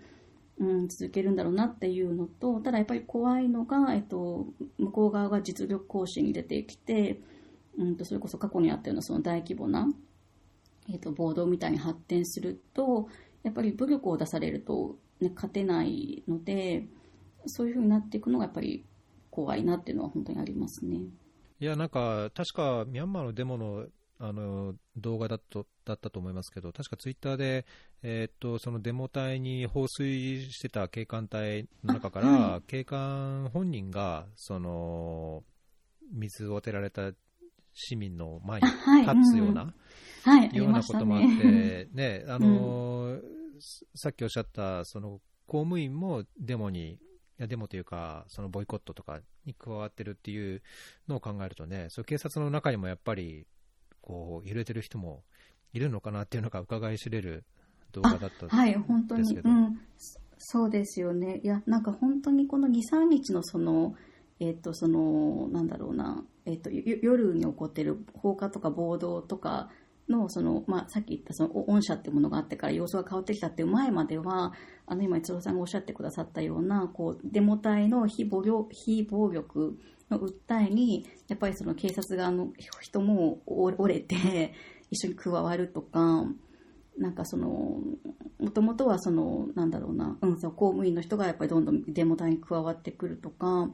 うん、続けるんだろうなっていうのと、ただやっぱり怖いのが、えっと、向こう側が実力行使に出てきて、うんと、それこそ過去にあったようなその大規模な、えっと、暴動みたいに発展すると、やっぱり武力を出されると、ね、勝てないので、そういうふうになっていくのがやっぱり怖いなっていうのは本当にありますね。いや、なんか、確かミャンマーのデモのあの動画だとだったと思いますけど、確かツイッターで、えー、っとそのデモ隊に放水してた警官隊の中から、はい、警官本人がその水を当てられた市民の前に立つような、はいうん、ようなこともあって、ね、あの、うん、さっきおっしゃったその公務員もデモにやデモというか、そのボイコットとかに加わってるっていうのを考えるとね、そう警察の中にもやっぱり、こう、揺れてる人もいるのかなっていうのが伺い知れる動画だったはい、本当に、うん、そうですよね。いや、なんか本当にこの2、3日のその、えっ、ー、と、その、なんだろうな、えっ、ー、と、夜に起こってる放火とか暴動とか、のその、まあ、さっき言ったその御社ってものがあってから様子が変わってきたっていう前まではあの今一郎さんがおっしゃってくださったようなこうデモ隊の非暴力非暴力の訴えにやっぱりその警察側の人も折れて一緒に加わるとかなんかそのもともとはそのなんだろうな、うん、その公務員の人がやっぱりどんどんデモ隊に加わってくるとか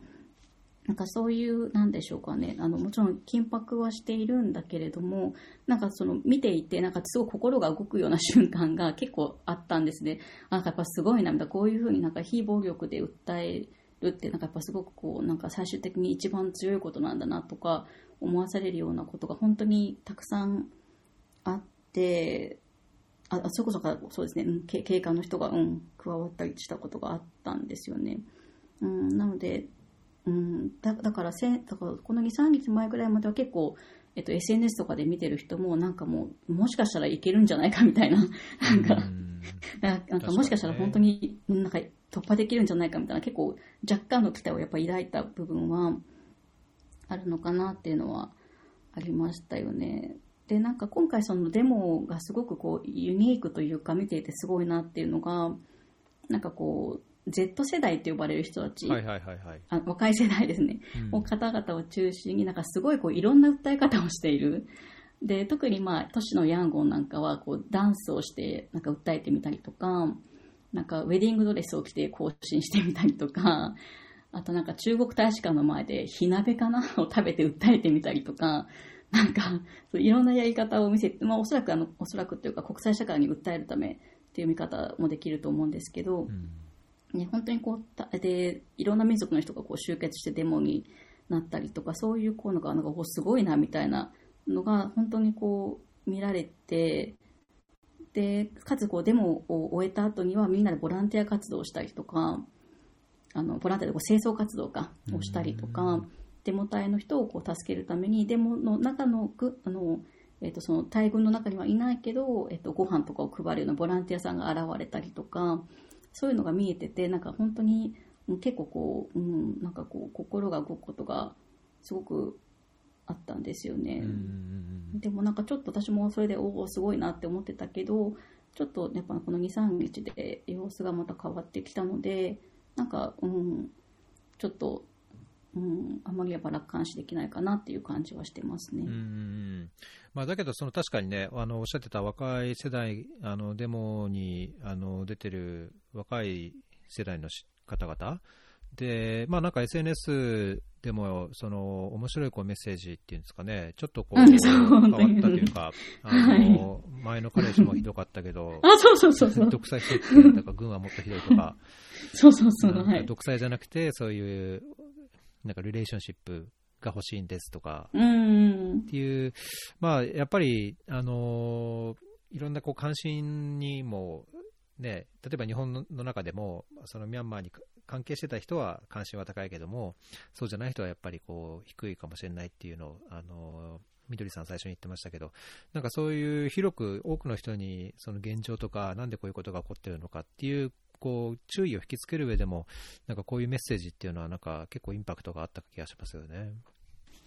なんかそういう、なんでしょうかね、あの、もちろん緊迫はしているんだけれども、なんかその見ていて、なんかすごい心が動くような瞬間が結構あったんですね。なんかやっぱすごいな、こういうふうになんか非暴力で訴えるって、なんかやっぱすごくこう、なんか最終的に一番強いことなんだなとか思わされるようなことが本当にたくさんあって、あ、それこそか、そうですね、うん、警官の人が、うん、加わったりしたことがあったんですよね。うん、なので、うん、だだからせだからこの2、3日前ぐらいまでは結構、えっと、SNS とかで見てる人もなんかもうもしかしたらいけるんじゃないかみたいな。なんか なんかもしかしたら本当になんか突破できるんじゃないかみたいな。結構若干の期待をやっぱ抱いた部分はあるのかなっていうのはありましたよね。でなんか今回そのデモがすごくこうユニークというか見ていてすごいなっていうのがなんかこう Z 世代って呼ばれる人たち、はいはいはいはい。あ若い世代ですね、うんもう方々を中心になんかすごいこういろんな訴え方をしている。で特にまあ都市のヤンゴンなんかはこうダンスをしてなんか訴えてみたりとかなんかウェディングドレスを着て行進してみたりとかあとなんか中国大使館の前で火鍋かな？を食べて訴えてみたりとかなんかそういろんなやり方を見せて、まあ、おそらくあのおそらくというか国際社会に訴えるためっていう見方もできると思うんですけど、うんね、本当にこうたでいろんな民族の人がこう集結してデモになったりとかそういうこうのがなんかこうすごいなみたいなのが本当にこう見られてでかつこうデモを終えた後にはみんなでボランティア活動をしたりとかあのボランティアでこう清掃活動かをしたりとうかデモ隊の人をこう助けるためにデモの中のぐあのえっとその大軍の中にはいないけど、えっとご飯とかを配るようなボランティアさんが現れたりとかそういうのが見えてて、なんか本当にうん結構こう、うん、なんかこう、心が動くことがすごくあったんですよね。うんでもなんかちょっと私もそれで、おお、すごいなって思ってたけど、ちょっとやっぱこの2、3日で様子がまた変わってきたので、なんか、うん、ちょっと、うん、あまりやっぱ楽観視できないかなっていう感じはしてますね。うんうんまあ、だけど、その確かにね、あのおっしゃってた若い世代、あのデモにあの出てる若い世代のし方々。で、まあ、なんか SNS でもその面白いこうメッセージっていうんですかね、ちょっとこう変わったというか、あの前の彼氏もひどかったけど、あ、そうそうそうそう。独裁政権とか軍はもっとひどいとか、そうそうそう。独裁じゃなくて、そういうなんかリレーションシップが欲しいんですとか、うん。っ。ていう、まあ、やっぱり、あのいろんなこう関心にも、ね、例えば日本の中でも、そのミャンマーに関係してた人は関心は高いけども、そうじゃない人はやっぱりこう低いかもしれないっていうのを、あのみどりさん最初に言ってましたけど、なんかそういう広く多くの人にその現状とか、なんでこういうことが起こってるのかっていう、こう注意を引きつける上でも、なんかこういうメッセージっていうのは、なんか結構インパクトがあった気がしますよね。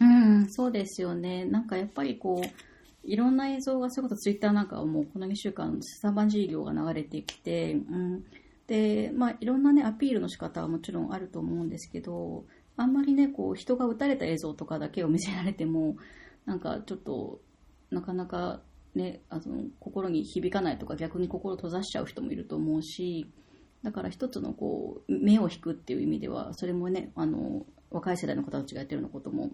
うん、そうですよね。なんかやっぱりこう、いろんな映像が、それこそツイッターなんかはもうこの2週間、サバンジー量が流れてきて、うん。で、まあいろんなね、アピールの仕方はもちろんあると思うんですけど、あんまりね、こう、人が撃たれた映像とかだけを見せられても、なんかちょっと、なかなかね、あの、心に響かないとか逆に心閉ざしちゃう人もいると思うし、だから一つのこう、目を引くっていう意味では、それもね、あの、若い世代の方たちがやってるようなことも、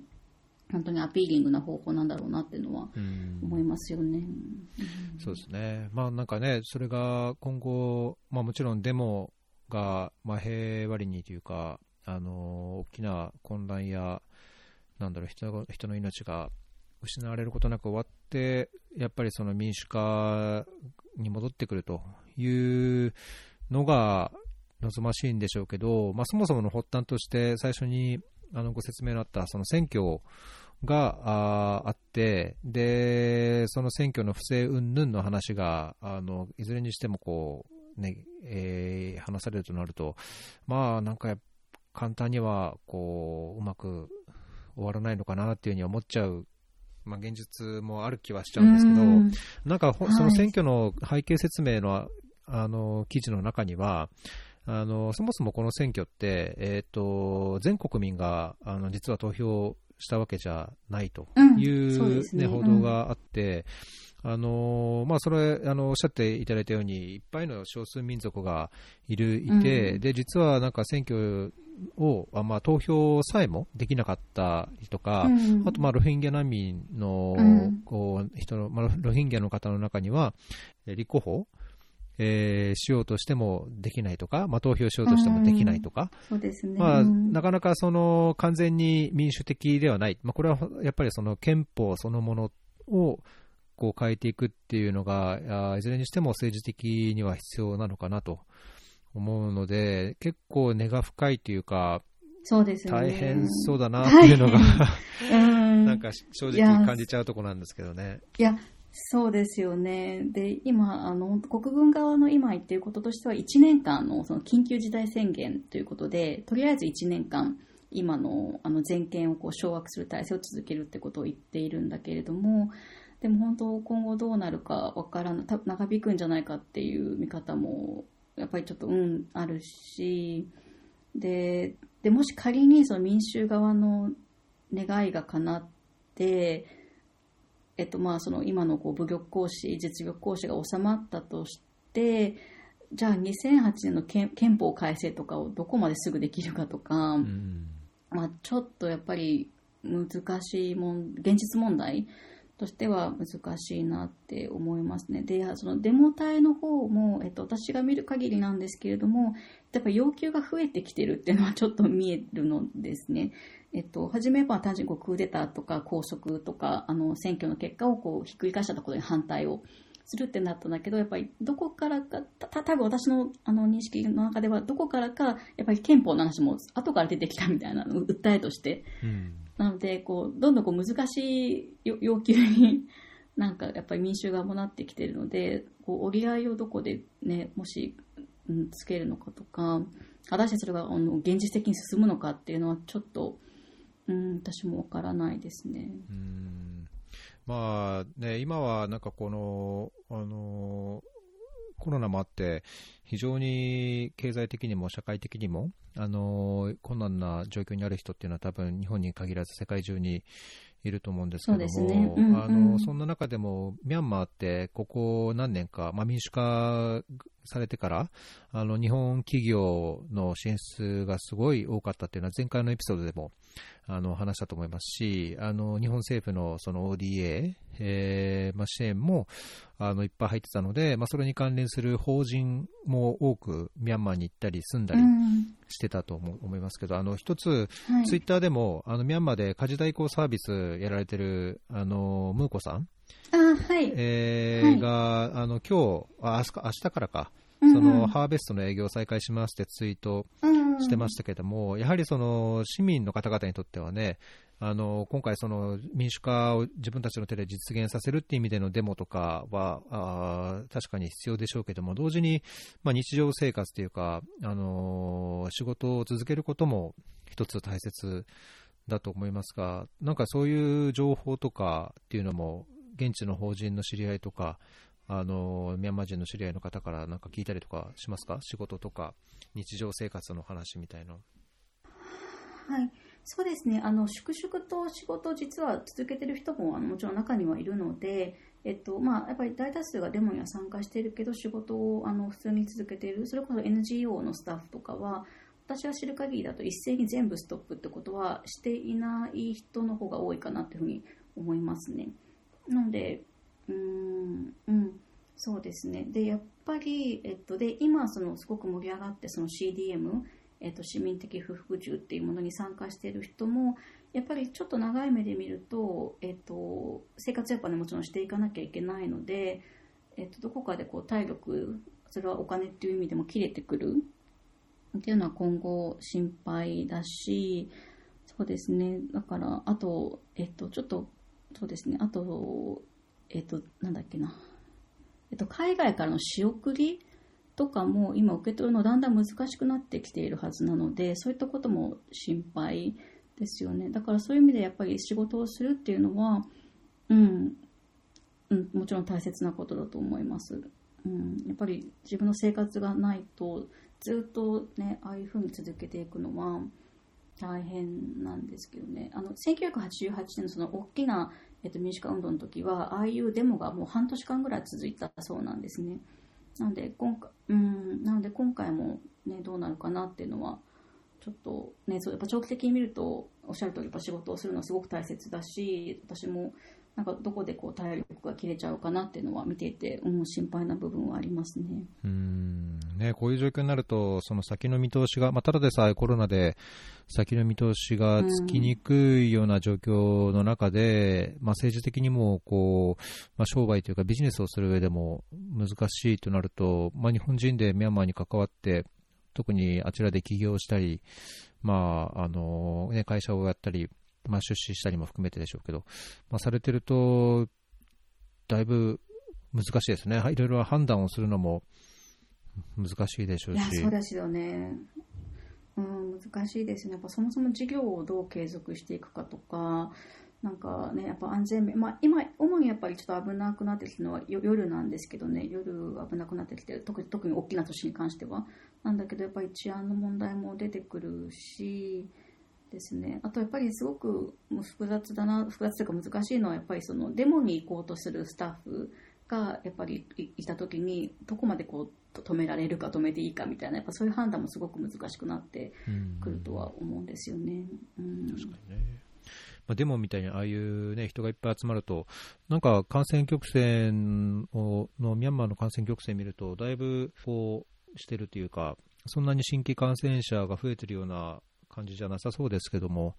本当にアピーリングな方法なんだろうなっていうのはうん。思いますよね。そうですね、まあなんかね、それが今後、まあ、もちろんデモが、まあ、平和裏にというか、あの大きな混乱や、なんだろう人が、人の命が失われることなく終わって、やっぱりその民主化に戻ってくるというのが望ましいんでしょうけど、まあ、そもそもの発端として、最初にあのご説明のあったその選挙があってで、その選挙の不正云々の話があのいずれにしてもこう、ねえー話されるとなると、まあなんか簡単にはこううまく終わらないのかなっていうふうに思っちゃう、まあ、現実もある気はしちゃうんですけど、うん。なんかほはい。その選挙の背景説明のあの記事の中には、あのそもそもこの選挙って、えー、と全国民があの実は投票したわけじゃないとうんいう,、そうですね。報道があって、あのまあ、それあのおっしゃっていただいたように、いっぱいの少数民族がいるいて、うん。で実はなんか選挙を、あまあ、投票さえもできなかったりとか、うん。あと、まあ、ロヒンギャ難民の、うん。こう人の、まあ、ロヒンギャの方の中には、えー立候補、えーしようとしてもできないとか、まあ、投票しようとしてもできないとか、そうですね。まあ、うんなかなかその完全に民主的ではない、まあ、これはやっぱりその憲法そのものをこう変えていくっていうのが、いずれにしても政治的には必要なのかなと思うので、結構根が深いというか、そうですよね。大変そうだなっていうのが、うんなんか正直感じちゃうとこなんですけどね。いや、そうですよね。で、今、あの、国軍側の今言っていることとしては、1年間のその緊急事態宣言ということで、とりあえず1年間、今のあの全権をこう掌握する体制を続けるってことを言っているんだけれども、でも本当今後どうなるかわからない、長引くんじゃないかっていう見方もやっぱりちょっと、うん、あるし、で、でもし仮にその民衆側の願いが叶って、えっとまあ、その今のこう武力行使、実力行使が収まったとして、じゃあ2008年の憲法改正とかをどこまですぐできるかとか、うん、まあ、ちょっとやっぱり難しいもん現実問題としては難しいなって思いますね。で、そのデモ隊の方も、えっと、私が見る限りなんですけれども、やっぱ要求が増えてきてるっていうのはちょっと見えるのですね。えっと、初めは単純にクーデターとか拘束とか、あの、選挙の結果をこう、ひっくり返したところに反対をするってなったんだけど、やっぱりどこからか、た多分私のあの認識の中では、どこからか、やっぱり憲法の話も後から出てきたみたいな訴えとして。うん、なので、こう、どんどんこう難しい要求に なんかやっぱり民衆側もなってきてるので、こう折り合いをどこでね、もし、うん、つけるのかとか、果たしてそれがあの現実的に進むのかっていうのはちょっと、うん、私もわからないですね。うんまあね、今はなんかこの、あのコロナもあって、非常に経済的にも社会的にも、あの困難な状況にある人っていうのは多分日本に限らず世界中にいると思うんですけども、ね。うんうん、あのそんな中でもミャンマーってここ何年か、まあ、民主化されてからあの日本企業の進出がすごい多かったっていうのは前回のエピソードでもあの話したと思いますし、あの日本政府のその ODA、えーまあ、支援もあのいっぱい入ってたので、まあ、それに関連する法人も多くミャンマーに行ったり住んだりしてたと思いますけど、あの一つ、はい、ツイッターでもあのミャンマーで家事代行サービスやられてるあのムーコさん、あはい。えー、はい、があの今日あ明日からか、そのハーベストの営業を再開しますってツイートしてましたけども、やはりその市民の方々にとってはね、あの今回、その民主化を自分たちの手で実現させるっていう意味でのデモとかはあ確かに必要でしょうけども、同時に、まあ、日常生活というか、あの仕事を続けることも一つ大切だと思いますが、なんかそういう情報とかっていうのも、現地の法人の知り合いとか、あのミャンマー人の知り合いの方からなんか聞いたりとかしますか？仕事とか日常生活の話みたいな。はいそうですねあの粛々と仕事を実は続けてる人もあのもちろん中にはいるので、えっとまあ、やっぱり大多数がデモには参加しているけど仕事をあの普通に続けているそれこそ NGO のスタッフとかは私が知る限りだと一斉に全部ストップってことはしていない人の方が多いかなというふうに思いますね。なのでうん、うん、そうですね。で、やっぱり、えっと、で、今、その、すごく盛り上がって、その CDM、えっと、市民的不服従っていうものに参加している人も、やっぱりちょっと長い目で見ると、えっと、生活やっぱね、もちろんしていかなきゃいけないので、えっと、どこかでこう、体力、それはお金っていう意味でも切れてくるっていうのは今後心配だし、そうですね。だから、あと、えっと、ちょっと、そうですね。あと、えっと、なんだっけな。えっと、海外からの仕送りとかも今受け取るのだんだん難しくなってきているはずなので、そういったことも心配ですよね。だからそういう意味でやっぱり仕事をするっていうのは、うん、うん、もちろん大切なことだと思います。うん、やっぱり自分の生活がないとずっとね、ああいうふうに続けていくのは大変なんですけどね。あの、1988年のその大きなえっと、民主化運動の時は、ああいうデモがもう半年間ぐらい続いたそうなんですね。なので、今回、うん、なので今回もね、どうなるかなっていうのは、ちょっとね、そう、やっぱ長期的に見ると、おっしゃる通り、やっぱ仕事をするのはすごく大切だし、私もなんかどこでこう体力が切れちゃうかなっていうのは見ていて、うん、心配な部分はありますね。うんねこういう状況になると、その先の見通しが、まあ、ただでさえコロナで先の見通しがつきにくいような状況の中で、まあ、政治的にもこう、まあ、商売というかビジネスをする上でも難しいとなると、まあ、日本人でミャンマーに関わって、特にあちらで起業したり、まああのね、会社をやったり、まあ、出資したりも含めてでしょうけど、まあ、されてると、だいぶ難しいですね。いろいろ判断をするのも難しいでしょうし。そうですよね。うん、難しいですね。やっぱそもそも事業をどう継続していくかとか、なんかね、やっぱ安全面、まあ、今、主にやっぱりちょっと危なくなってきてるのは夜なんですけどね、夜危なくなってきてる、特に特に大きな都市に関しては。なんだけど、やっぱり治安の問題も出てくるし、ですね、あとやっぱりすごく複雑だな、複雑というか難しいのは、やっぱりそのデモに行こうとするスタッフがやっぱりいたときに、どこまでこう止められるか止めていいかみたいな、やっぱそういう判断もすごく難しくなってくるとは思うんですよね。うん、確かにね。まあ、デモみたいにああいう、ね、人がいっぱい集まると、なんか感染曲線をのミャンマーの感染曲線見ると、だいぶこうしてるというか、そんなに新規感染者が増えてるような感じじゃなさそうですけども、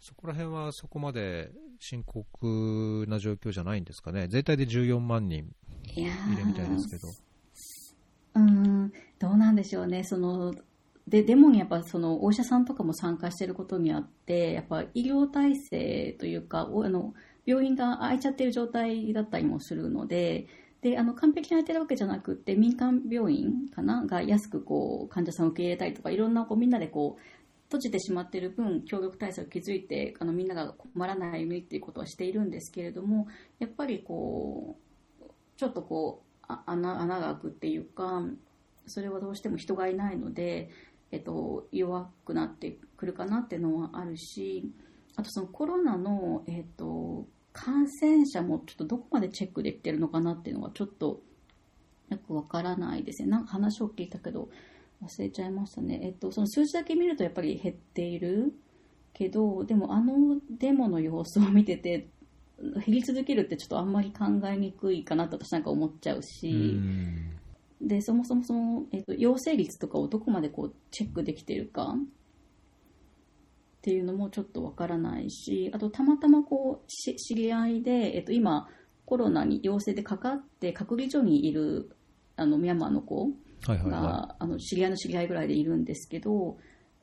そこら辺はそこまで深刻な状況じゃないんですかね、全体で14万人いるみたいですけど。うん、どうなんでしょうね、そのでデモにやっぱそのお医者さんとかも参加していることにあってやっぱ医療体制というかあの病院が空いちゃってる状態だったりもするのでであの完璧に空いてるわけじゃなくて民間病院かな？が安くこう患者さんを受け入れたりとかいろんなこうみんなでこう閉じてしまっている分協力体制を築いてあのみんなが困らないようにっていうことはしているんですけれどもやっぱりこうちょっとこう穴穴が開くっていうかそれはどうしても人がいないのでえっと、弱くなってくるかなっていうのはあるし、あとそのコロナの、えっと、感染者もちょっとどこまでチェックできてるのかなっていうのはちょっとよくわからないですね。なんか話を聞いたけど忘れちゃいましたね。えっと、その数字だけ見るとやっぱり減っているけど、でもあのデモの様子を見てて、減り続けるってちょっとあんまり考えにくいかなと私なんか思っちゃうし、でそもそもその、えーと、陽性率とかをどこまでこうチェックできてるか。っていうのもちょっとわからないし。あとたまたまこう知り合いで、えーと、今コロナに陽性でかかって隔離所にいるあのミャンマーの子が、はいはいはい、あの知り合いの知り合いぐらいでいるんですけど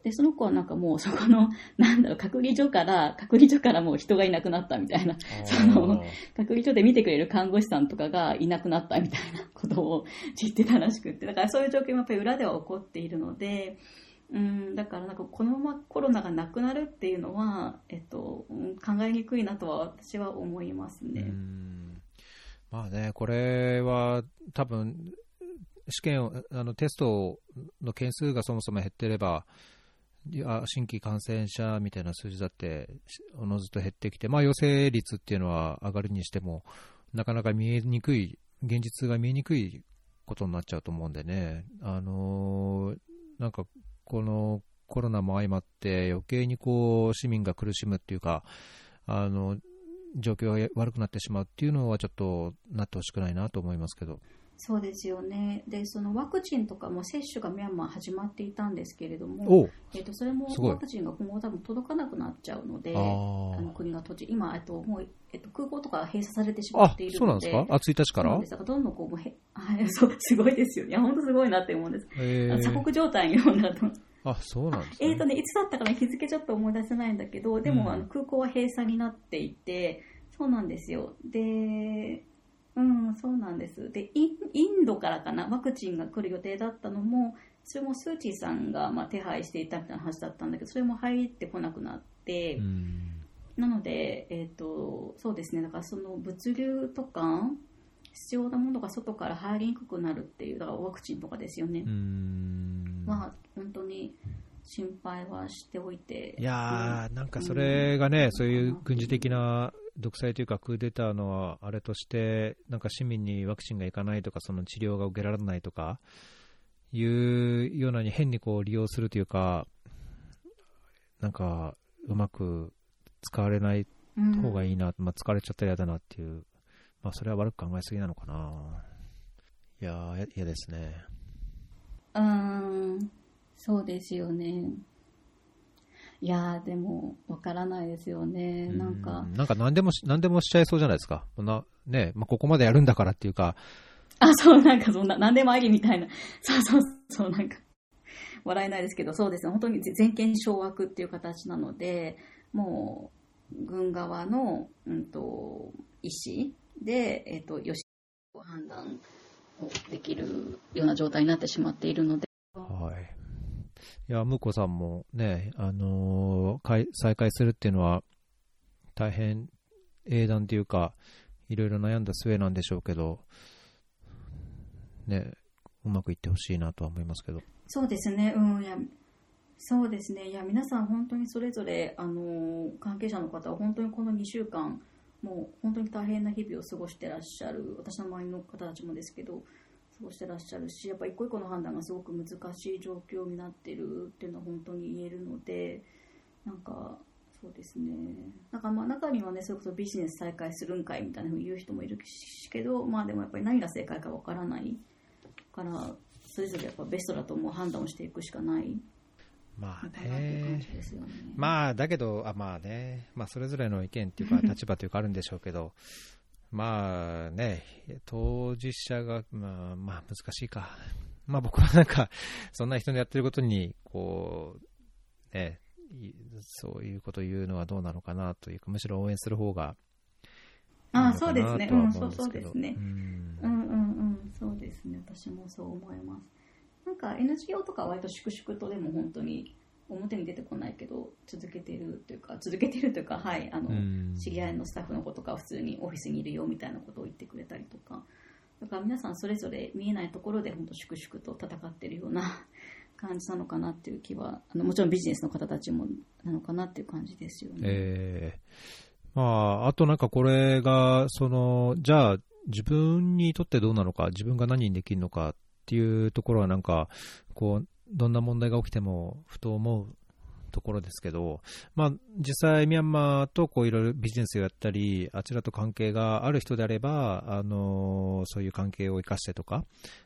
で、その子はなんかもうそこの、なんだろう、隔離所から、隔離所からもう人がいなくなったみたいな、その、隔離所で見てくれる看護師さんとかがいなくなったみたいなことを 言ってたらしくって、だからそういう状況もやっぱり裏では起こっているので、うん、だからなんかこのままコロナがなくなるっていうのは、えっと、考えにくいなとは私は思いますね。まあね、これは多分、試験を、あのテストの件数がそもそも減ってれば、新規感染者みたいな数字だっておのずと減ってきて、まあ、陽性率っていうのは上がるにしても、なかなか見えにくい、現実が見えにくいことになっちゃうと思うんでね、あのー、なんかこのコロナも相まって、余計にこう市民が苦しむっていうか、あの状況が悪くなってしまうっていうのは、ちょっとなってほしくないなと思いますけど。そうですよね。でそのワクチンとかも接種がミャンマー始まっていたんですけれども、えー、とそれもワクチンが今後多分届かなくなっちゃうのであの国が閉じ今、えっともうえっと、空港とか閉鎖されてしまっているので、そうなんですか、1日から？です。どんどんこうもへ はいそうすごいですよ、いや本当すごいなって思うんです、鎖国状態にもなると。あそうなんです、ね、えっ、ー、とね、いつだったかな、日付ちょっと思い出せないんだけど、でも、うん、あの空港は閉鎖になっていて、そうなんですよ。で、うん、そうなんです。で、インドからかな、ワクチンが来る予定だったのも、それもスー・チーさんがまあ手配していたみたいな話だったんだけど、それも入ってこなくなって、なので、えっ、ー、と、そうですね、だからその物流とか、必要なものが外から入りにくくなるっていう、だからワクチンとかですよね。まあ、本当に心配はしておいて。いやー、なんかそれがね、そういう軍事的な独裁というかクーデターのあれとして、なんか市民にワクチンがいかないとか、その治療が受けられないとか、いうようなに変にこう利用するというか、なんかうまく使われない方がいいな、うん、まあ、使われちゃったら嫌だなっていう、まあ、それは悪く考えすぎなのかな。いや嫌ですね。うん、そうですよね。いやでも、わからないですよね。なんか。なんか何でも、何でもしちゃいそうじゃないですか。な、ね、まあ、ここまでやるんだからっていうか。あ、そう、なんかそんな、何でもありみたいな。そうそうそう、なんか、笑えないですけど、そうですね。本当に全権掌握っていう形なので、もう、軍側の、うんと、意思で、えっ、ー、と、よし、判断をできるような状態になってしまっているので。はい。いや、向こさんもね、あのー、再開するっていうのは、大変英断というか、いろいろ悩んだ末なんでしょうけど、ね、うまくいってほしいなとは思いますけど。そうですね、うん、いやそうですね、いや皆さん、本当にそれぞれあの関係者の方は本当にこの2週間、もう本当に大変な日々を過ごしてらっしゃる、私の周りの方たちもですけど、過ごしてらっしゃるし、やっぱ一個一個の判断がすごく難しい状況になってるっていうのは本当に言えるので、なんか、そうですね。なんかまあ中にはね、それこそビジネス再開するんかいみたいなふうに言う人もいるけど、まあでもやっぱり何が正解かわからないから、それぞれやっぱベストだと思う判断をしていくしかない。まあね、まあだけど、あまあね、まあ、それぞれの意見っていうか、立場というかあるんでしょうけど、まあね、当事者が、まあ、まあ難しいか、まあ僕はなんか、そんな人のやってることに、こう、ね、そういうことを言うのはどうなのかなというか、むしろ応援する方があそうですね、うん、そうそうですね。うん、うんうんうん。そうですね、私もそう思います。なんか NGO とかは割と粛々とでも本当に表に出てこないけど続けてるというか続けてるというかはいあの知り合いのスタッフの子とか普通にオフィスにいるよみたいなことを言ってくれたりとか。だから皆さんそれぞれ見えないところで本当粛々と戦ってるような感じなのかなっていう気はあのもちろんビジネスの方たちもなのかなっていう感じですよね。えー、まあ、あとなんかこれがそのじゃあ自分にとってどうなのか自分が何にできるのかっていうところはなんか、こう、どんな問題が起きてもふと思うところですけど、まあ、実際、ミャンマーとこういろいろビジネスをやったり、あちらと関係がある人であれば、あのそういう関係を生かしてとか、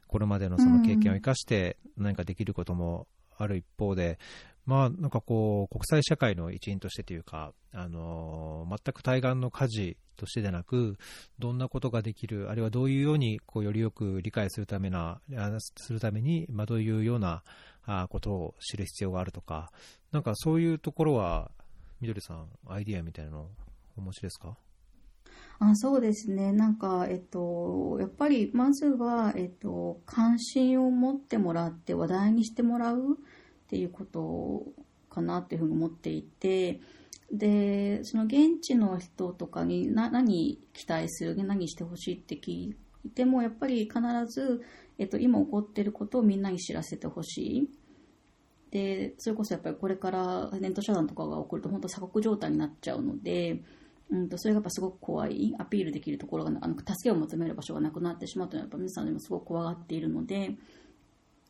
これまでのその経験を生かして何かできることもある一方で、まあ、なんかこう、国際社会の一員としてというか、あの、全く対岸の火事としてでなく、どんなことができる、あるいはどういうように、こう、よりよく理解するためな、するために、まあ、どういうようなことを知る必要があるとか、なんかそういうところは、みどりさん、アイディアみたいなのお持ちですか？あそうですね、なんか、えっと、やっぱりまずは、えっと、関心を持ってもらって話題にしてもらう。っていうことかなっていうふうに思っていて、で、その現地の人とかに何期待する、何してほしいって聞いても、やっぱり必ず、えっと、今起こっていることをみんなに知らせてほしい。で、それこそやっぱりこれからネット遮断とかが起こると本当鎖国状態になっちゃうので、うんと、それがやっぱすごく怖い、アピールできるところが、あの助けを求める場所がなくなってしまうというのは、やっぱ皆さんでもすごく怖がっているので、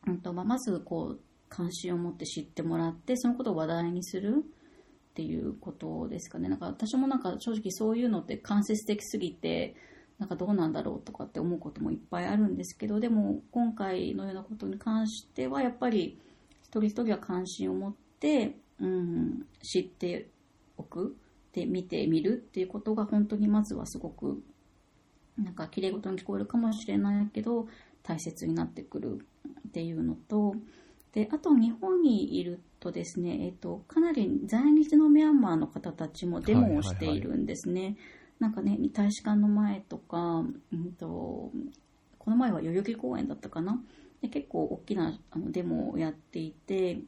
うんとまあ、まずこう、関心を持って知ってもらってそのことを話題にするっていうことですかねなんか私もなんか正直そういうのって間接的すぎてなんかどうなんだろうとかって思うこともいっぱいあるんですけどでも今回のようなことに関してはやっぱり一人一人は関心を持って、うん、知っておくで見てみるっていうことが本当にまずはすごくなんか綺麗事に聞こえるかもしれないけど大切になってくるっていうのとで、あと日本にいるとですね、えっ、と、かなり在日のミャンマーの方たちもデモをしているんですね。はいはいはい、なんかね、大使館の前とか、うんと、この前は代々木公園だったかな？で結構大きなあのデモをやっていて、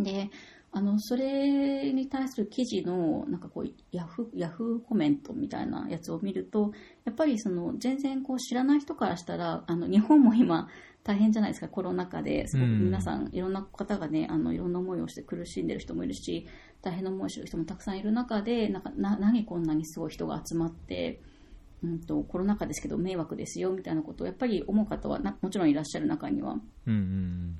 で、あの、それに対する記事の、なんかこう、ヤフー、ヤフーコメントみたいなやつを見ると、やっぱりその、全然こう知らない人からしたら、あの、日本も今、大変じゃないですか、コロナ禍で。すごく皆さん、いろんな方がね、あの、いろんな思いをして苦しんでる人もいるし、大変な思いをしてる人もたくさんいる中で、なんか、な、何こんなにすごい人が集まって、うんと、コロナ禍ですけど迷惑ですよみたいなことをやっぱり思う方はなもちろんいらっしゃる中には。うんうん、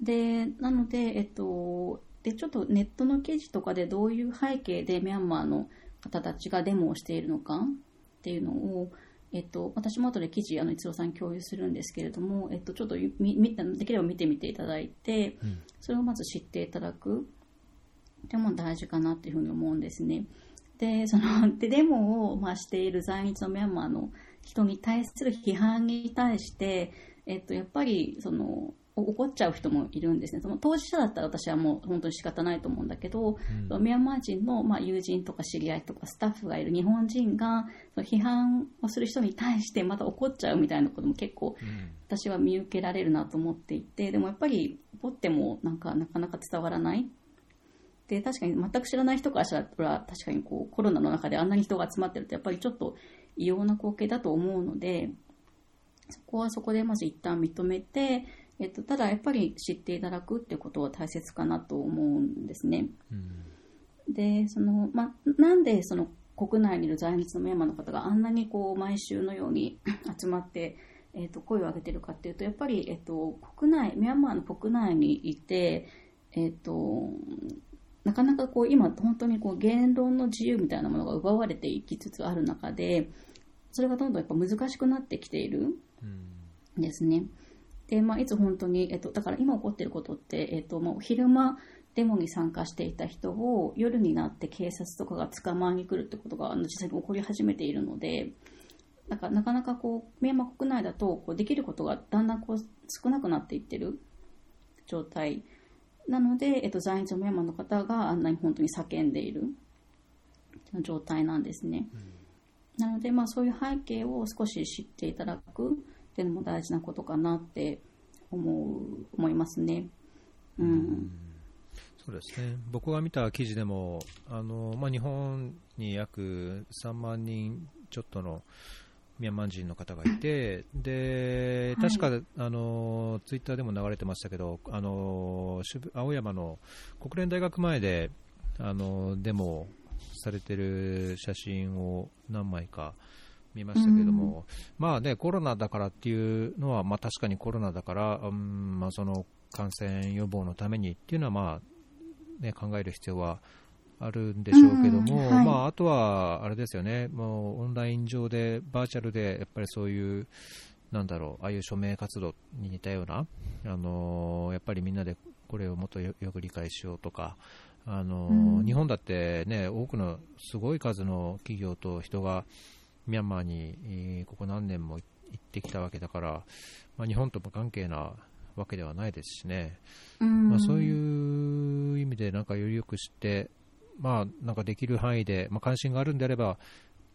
で、なので、えっと、で、ちょっとネットの記事とかでどういう背景でミャンマーの方たちがデモをしているのかっていうのを、えっと、私も後で記事、あの、一郎さん共有するんですけれども、えっと、ちょっとみできれば見てみていただいて、うん、それをまず知っていただくでも大事かなっていうふうに思うんですね。で、その、で、デモを、まあ、している在日のミャンマーの人に対する批判に対して、えっと、やっぱり、その、怒っちゃう人もいるんですね。その当事者だったら私はもう本当に仕方ないと思うんだけど、うん、ミャンマー人の、まあ、友人とか知り合いとかスタッフがいる日本人がその批判をする人に対してまた怒っちゃうみたいなことも結構、私は見受けられるなと思っていて、でもやっぱり怒ってもなんかなかなか伝わらない。っで、確かに全く知らない人からしたら、確かにこうコロナの中であんなに人が集まってると、やっぱりちょっと異様な光景だと思うので、そこはそこでまず一旦認めて、えっと、ただやっぱり知っていただくっていうことは大切かなと思うんですね。うん、で、その、まなんでその国内にいる在日のミャンマーの方があんなにこう毎週のように 集まって、えっと、声を上げてるかっていうと、やっぱり、えっと、国内、ミャンマーの国内にいて、えっと、なかなかこう今本当にこう言論の自由みたいなものが奪われていきつつある中で、それがどんどんやっぱ難しくなってきているんですね。で、まあ、いつ本当に、えっと、だから今起こっていることって、えっと、もう昼間デモに参加していた人を夜になって警察とかが捕まえに来るってことが実際に起こり始めているので、なんかなかなかこう、ミャンマー国内だとこうできることがだんだんこう少なくなっていってる状態。なので、えっと、在日のミャンマーの方があんなに本当に叫んでいる。状態なんですね。なので、まあ、そういう背景を少し知っていただくっていうのも大事なことかなって思う思いますね。うん、そうですね。僕が見た記事でもあの、まあ、日本に約3万人ちょっとのミャンマー人の方がいて、で確か、はい、あのツイッターでも流れてましたけど、あの青山の国連大学前であのデモされてる写真を何枚か見ましたけども、うん、まあね、コロナだからっていうのは、まあ、確かにコロナだから、うんまあ、その感染予防のためにっていうのは、まあね、考える必要はあるんでしょうけども、うんはい、まあ、あとはあれですよね、もうオンライン上で、バーチャルでやっぱりそういう、なんだろう、ああいう署名活動に似たような、あのー、やっぱりみんなでこれをもっとよく理解しようとか、あのーうん、日本だってね、多くのすごい数の企業と人がミャンマーにここ何年も行ってきたわけだから、まあ、日本とも関係なわけではないですしね、うん、まあ、そういう意味でなんかよりよく知って、まあ、なんかできる範囲で、まあ、関心があるんであれば、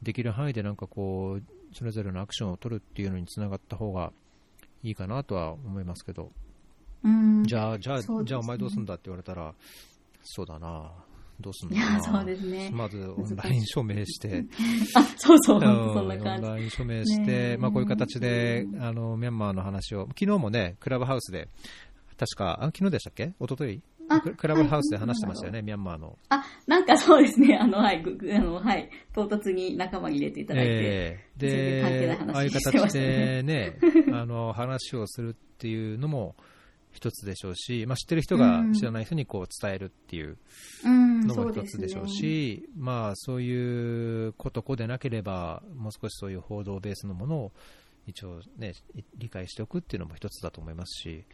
できる範囲でなんかこう、それぞれのアクションを取るっていうのにつながった方がいいかなとは思いますけど、うん、じゃあ、じゃあ、ね、じゃあお前どうすんだって言われたら、そうだな、どうすんのかな。そうですね。まずオンライン署名して。あ、そうそう、そんな感じ。オンライン署名して、まあこういう形で、あの、ミャンマーの話を、昨日もね、クラブハウスで、確か、あ昨日でしたっけ？一昨日？クラブハウスで話してましたよね、ミャンマーの。あ、なんかそうですね、あの、はい、あの、はい、唐突に仲間に入れていただいて、えー、で、ああいう形でね、あの、話をするっていうのも一つでしょうし、まあ、知ってる人が知らない人にこう伝えるっていうのも一つでしょうし、うん、まあ、そういうことこでなければ、もう少しそういう報道ベースのものを一応ね、理解しておくっていうのも一つだと思いますし。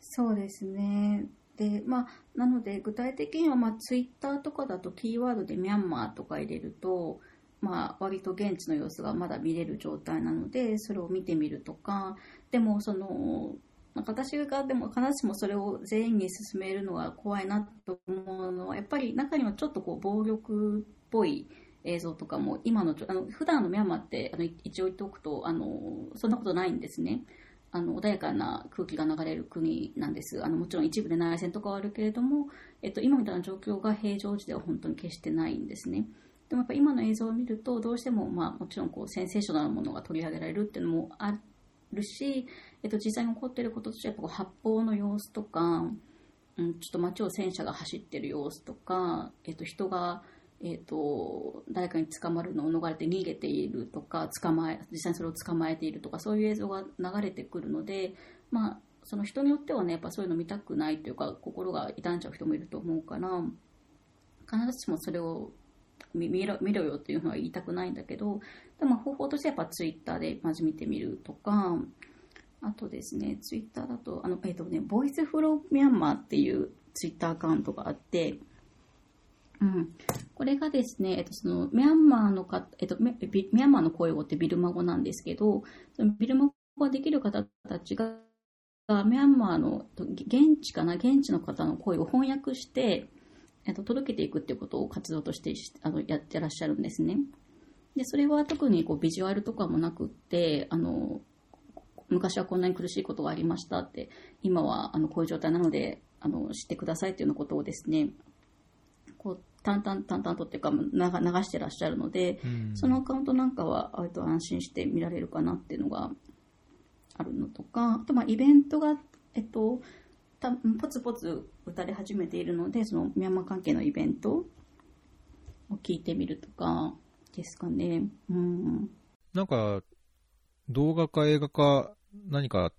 そうですね。で、まあ、なので具体的には、まあ、ツイッターとかだとキーワードでミャンマーとか入れると、まあ、割と現地の様子がまだ見れる状態なので、それを見てみるとか、でも、その、なんか私がでも必ずしもそれを全員に進めるのは怖いなと思うのは、やっぱり中にはちょっとこう暴力っぽい映像とかも、今の、あの普段のミャンマーって、あの一応言っておくと、あの、そんなことないんですね。あの穏やかな空気が流れる国なんですあのもちろん一部で内戦とかはあるけれども、えっと、今みたいな状況が平常時では本当に決してないんですねでもやっぱ今の映像を見るとどうしても、まあ、もちろんこうセンセーショナルなものが取り上げられるっていうのもあるし、えっと、実際に起こっていることとしてやっぱこう発砲の様子とか、うん、ちょっと街を戦車が走ってる様子とか、えっと、人がえーと、誰かに捕まるのを逃れて逃げているとか捕まえ実際にそれを捕まえているとかそういう映像が流れてくるので、まあ、その人によってはねやっぱそういうの見たくないというか心が傷んじゃう人もいると思うから必ずしもそれを見ろ見ろよっていうのは言いたくないんだけどでも方法としてやっぱツイッターでまず見てみるとかあとですねツイッターだとあの、えーとね、ボイスフローミャンマーっていうツイッターアカウントがあってうん、これがですね、えっと、そのミャンマーのか、えっと、ミャンマーの声語ってビルマ語なんですけど、そのビルマ語ができる方たちが、ミャンマーの現地かな、現地の方の声を翻訳して、えっと、届けていくっていうことを活動としてあのやってらっしゃるんですね。で、それは特にこうビジュアルとかもなくって、あの、昔はこんなに苦しいことがありましたって、今はあのこういう状態なので、あの知ってくださいというようなことをですね、こう淡々淡々とっていうか流流してらっしゃるので、うんそのアカウントなんかは割と安心して見られるかなっていうのがあるのとか、あとまあイベントが、えっと、たポツポツ打たれ始めているので、そのミャンマー関係のイベントを聞いてみるとかですかね。うん。なんか、動画か映画か何か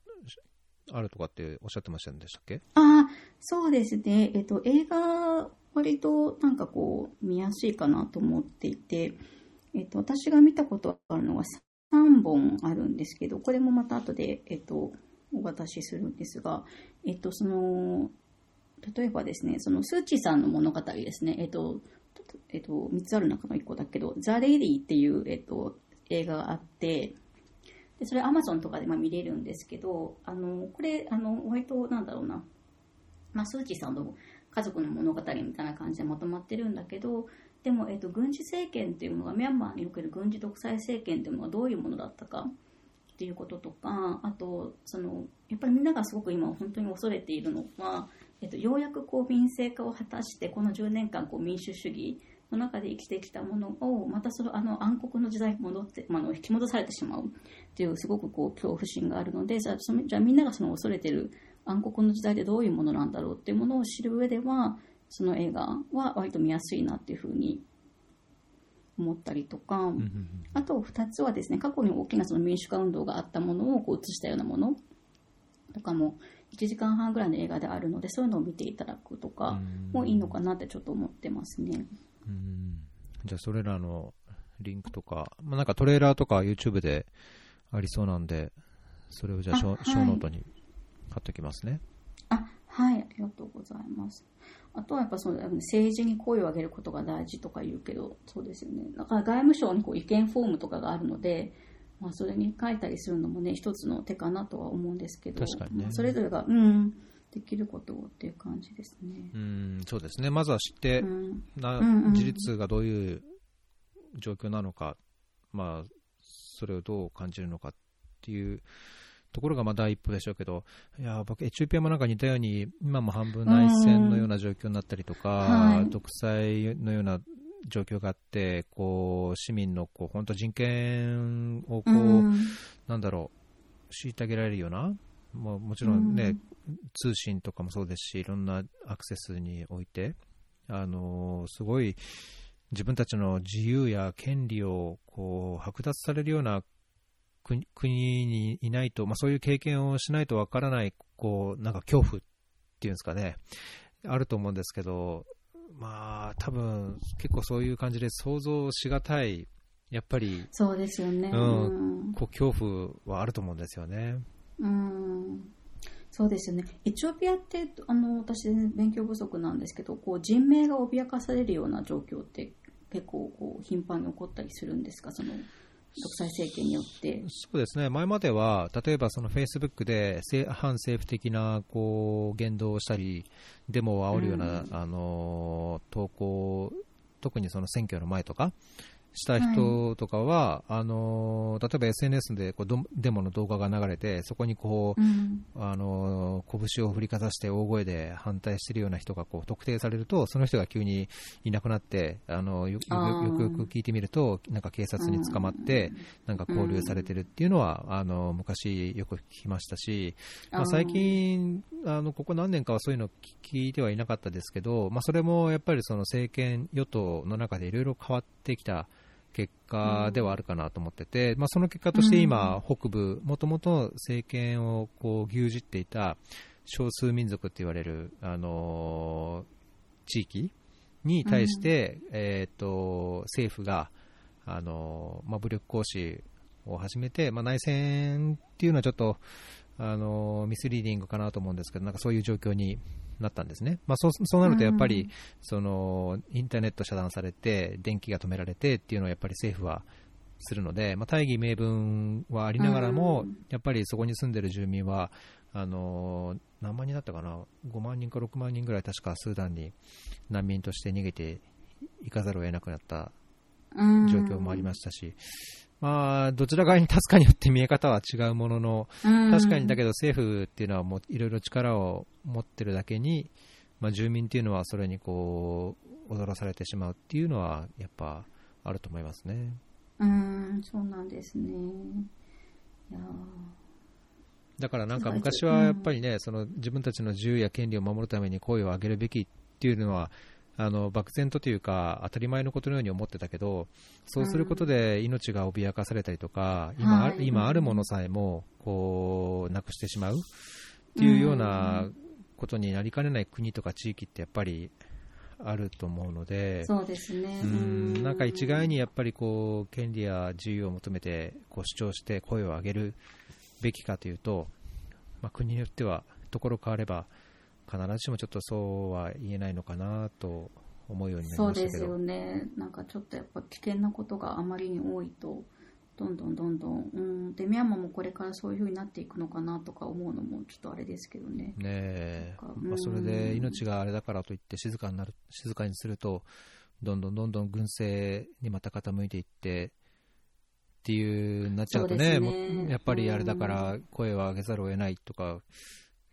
あるとかっておっしゃってましたんでしたっけ？あ、そうですね。えっと、映画、割となんかこう、見やすいかなと思っていて、えっと、私が見たことあるのが3本あるんですけど、これもまた後で、えっと、お渡しするんですが、えっと、その、例えばですね、そのスーチーさんの物語ですね、えっと、えっと、3つある中の1個だけど、ザ・レディっていう、えっと、映画があって、でそれアマゾンとかでま見れるんですけど、あの、これ、あの、割となんだろうな、まあ、スーチーさんの家族の物語みたいな感じでまとまってるんだけど、でも、えっと、軍事政権っていうものが、ミャンマーにおける軍事独裁政権っていうのがどういうものだったかっていうこととか、あと、その、やっぱりみんながすごく今本当に恐れているのは、えっと、ようやくこう民政化を果たして、この10年間こう民主主義の中で生きてきたものを、またそのあの暗黒の時代に戻って、まあ、あの引き戻されてしまうっていうすごくこう恐怖心があるので、じゃあそのじゃあみんながその恐れてる暗黒の時代でどういうものなんだろうっていうものを知る上では、その映画は割と見やすいなっていうふうに思ったりとか、あと2つはですね、過去に大きなその民主化運動があったものをこう映したようなものとかも1時間半ぐらいの映画であるので、そういうのを見ていただくとかもいいのかなってちょっと思ってますね。うんじゃあそれらのリンクとか、まあ、なんかトレーラーとか YouTube でありそうなんで、それをじゃあショ,、あはいショーノートに貼っておきますね。あ、はい、ありがとうございます。あとはやっぱその政治に声を上げることが大事とか言うけど、そうですよね。だから外務省にこう意見フォームとかがあるので、まあ、それに書いたりするのもね、一つの手かなとは思うんですけど、確かにねまあそれぞれが、うん、できることをっていう感じですね。うん、そうですね。まずは知って、うん、なうんうん事実がどういう状況なのか、まあ、それをどう感じるのかっていうところがまあ第一歩でしょうけど、いや僕、エチオピアもなんか似たように、今も半分内戦のような状況になったりとか、はい独裁のような状況があって、こう市民のこう本当人権をこう、うんなんだろう、虐げられるような、もうもちろんね、通信とかもそうですし、いろんなアクセスにおいて、あのーすごい自分たちの自由や権利をこう剥奪されるような国国にいないと、まあ、そういう経験をしないとわからない、こう、なんか恐怖っていうんですかね、あると思うんですけど、まあ、多分結構そういう感じで想像しがたい、やっぱり。そうですよね。うん。こう恐怖はあると思うんですよね。うん。そうですよね。エチオピアって、あの、私勉強不足なんですけど、こう、人命が脅かされるような状況って結構、こう、頻繁に起こったりするんですか？その、独裁政権によって。そうですね、前までは、例えばそのフェイスブックでせ反政府的なこう言動をしたり、デモを煽るような、うん。あの投稿、特にその選挙の前とか、した人とかは、あの例えば SNS でこうどデモの動画が流れて、そこにこう、うん。あの拳を振りかざして大声で反対しているような人がこう特定されると、その人が急にいなくなって、あのよよくよくよく聞いてみると、なんか警察に捕まって、なんか交留されてるっていうのは、あの昔よく聞きましたし、まあ、最近あの、ここ何年かはそういうの聞いてはいなかったですけど、まあ、それもやっぱりその政権与党の中でいろいろ変わってきた結果ではあるかなと思ってて、まあ、その結果として今、北部、もともと政権をこう牛耳っていた少数民族って言われる、あの地域に対して、えー、と政府が、あのまあ、武力行使を始めて、まあ、内戦っていうのはちょっと、あのミスリーディングかなと思うんですけど、なんかそういう状況になったんですね。まあ、そうそうなるとやっぱり、うんそのインターネット遮断されて、電気が止められてっていうのをやっぱり政府はするので、まあ、大義名分はありながらも、うん。やっぱりそこに住んでる住民は、あの何万人だったかな、5万人か6万人ぐらい、確かスーダンに難民として逃げていかざるを得なくなったうん状況もありましたし、まあ、どちら側に立つかによって見え方は違うものの、うん確かにだけど政府っていうのはもういろいろ力を持ってるだけに、まあ、住民っていうのはそれにこう踊らされてしまうっていうのは、やっぱあると思いますね。うん、そうなんですね。いやだからなんか昔はやっぱりね、その自分たちの自由や権利を守るために声を上げるべきっていうのは、あの漠然とというか、当たり前のことのように思ってたけど、そうすることで命が脅かされたりとか、今あはい今あるものさえもこうなくしてしまう？っていうようなことになりかねない国とか地域ってやっぱりあると思うので、そうですね。うん。なんか一概にやっぱりこう権利や自由を求めてこう主張して声を上げるべきかというと、まあ、国によってはところ変われば必ずしもちょっとそうは言えないのかなと思うようになりそうですましたけど。よね。なんかちょっとやっぱ危険なことがあまりに多いと、どんどんどんどん、うん、で、ミャンマーもこれからそういう風になっていくのかなとか思うのもちょっとあれですけどね。ねえ。まあ、それで命があれだからといって静かになる静かにするとどんどんどんどん軍政にまた傾いていってっていうなっちゃうとねそうですね。やっぱりあれだから声を上げざるを得ないとか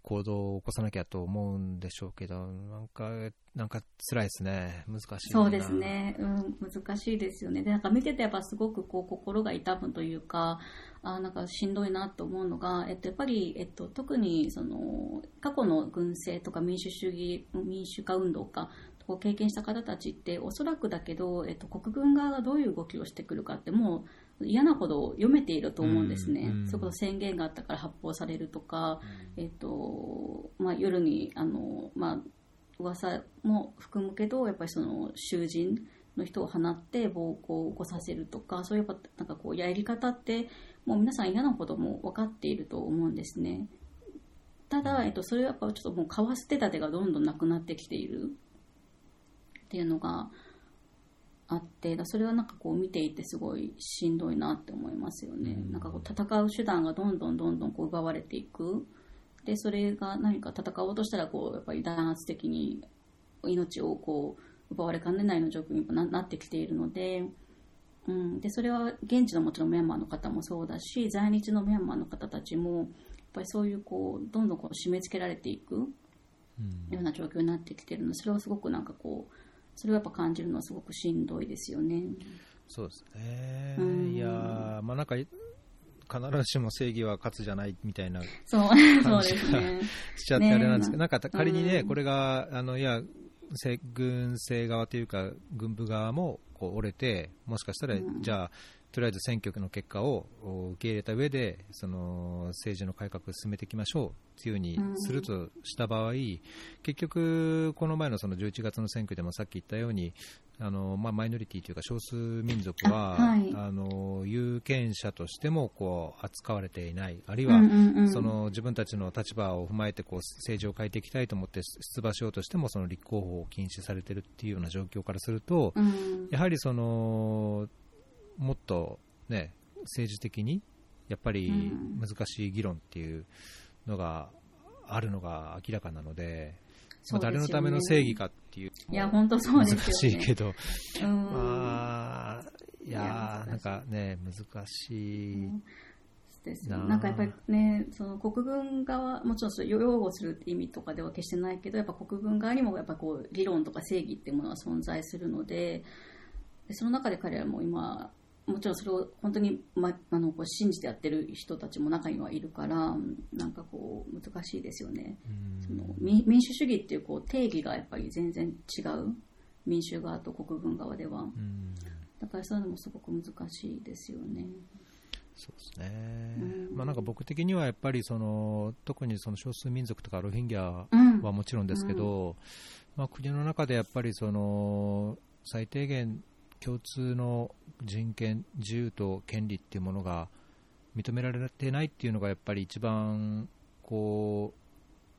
行動を起こさなきゃと思うんでしょうけどなんかなんか辛いですね。難しいそうですね、うん、難しいですよね。で、なんか見ててやっぱすごくこう心が痛むというか、あなんかしんどいなと思うのが、えっと、やっぱり、えっと、特にその過去の軍政とか民主主義、民主化運動か、を経験した方たちって、おそらくだけど、えっと、国軍側がどういう動きをしてくるかって、もう嫌なほど読めていると思うんですね。うんうん。そこ宣言があったから発砲されるとか、えっとまあ、夜にあの、まあ、噂も含むけどやっぱりその囚人の人を放って暴行を起こさせるとかそういうなんかこうやり方ってもう皆さん嫌なことも分かっていると思うんですね。ただ、えっと、それはやっぱちょっともうかわす手立てがどんどんなくなってきているっていうのがあってだそれはなんかこう見ていてすごいしんどいなって思いますよね、うん。なんかこう戦う手段がどんどんどんどんこう奪われていく。でそれが何か戦おうとしたらこうやっぱり弾圧的に命をこう奪われかねないの状況にななってきているので,、うん、でそれは現地のもちろんミャンマーの方もそうだし在日のミャンマーの方たちもやっぱりそういうこうどんどんこう締め付けられていくうん。ような状況になってきているのでそれはすごくなんかこうそれをやっぱ感じるのはすごくしんどいですよね。そうですね、うん。いやーまあなんか必ずしも正義は勝つじゃないみたいなそうそうですね。しちゃってあれな。んですけど、ねなんか仮にね、うんこれが、あのいや、せ軍政側というか、軍部側もこう折れて、もしかしたら、うん。じゃあ、とりあえず選挙の結果をお受け入れた上で、その政治の改革を進めていきましょうっていうふうにするとした場合、結局、この前のその11月の選挙でもさっき言ったように、あのまあ、マイノリティというか少数民族は、あはい。あの有権者としてもこう扱われていない、あるいは、その自分たちの立場を踏まえてこう政治を変えていきたいと思って出馬しようとしてもその立候補を禁止されているっていうような状況からすると、うん。やはりそのもっと、ね、政治的にやっぱりうん。難しい議論っていうのがあるのが明らかなので、まあ、誰のための正義かっていういや本当そう難。しいけど、うん。まあ、いいやなんかね、難しい。ですなあなんかやっぱりね、その国軍側、もちろんそれ擁護するって意味とかでは決してないけど、やっぱ国軍側にもやっぱこう理論とか正義っていうものは存在するので、でその中で彼らも今、もちろんそれを本当に、ま、あのこう信じてやってる人たちも中にはいるから、なんかこう難しいですよね。うんその民民主主義っていうこう定義がやっぱり全然違う。民主側と国軍側では。うんだからそういうのもすごく難しいですよね。そうですね、うんまあ、なんか僕的にはやっぱりその特にその少数民族とかロヒンギャうん。はもちろんですけど、まあ、国の中でやっぱりその最低限共通の人権、自由と権利っていうものが認められてないっていうのがやっぱり一番こ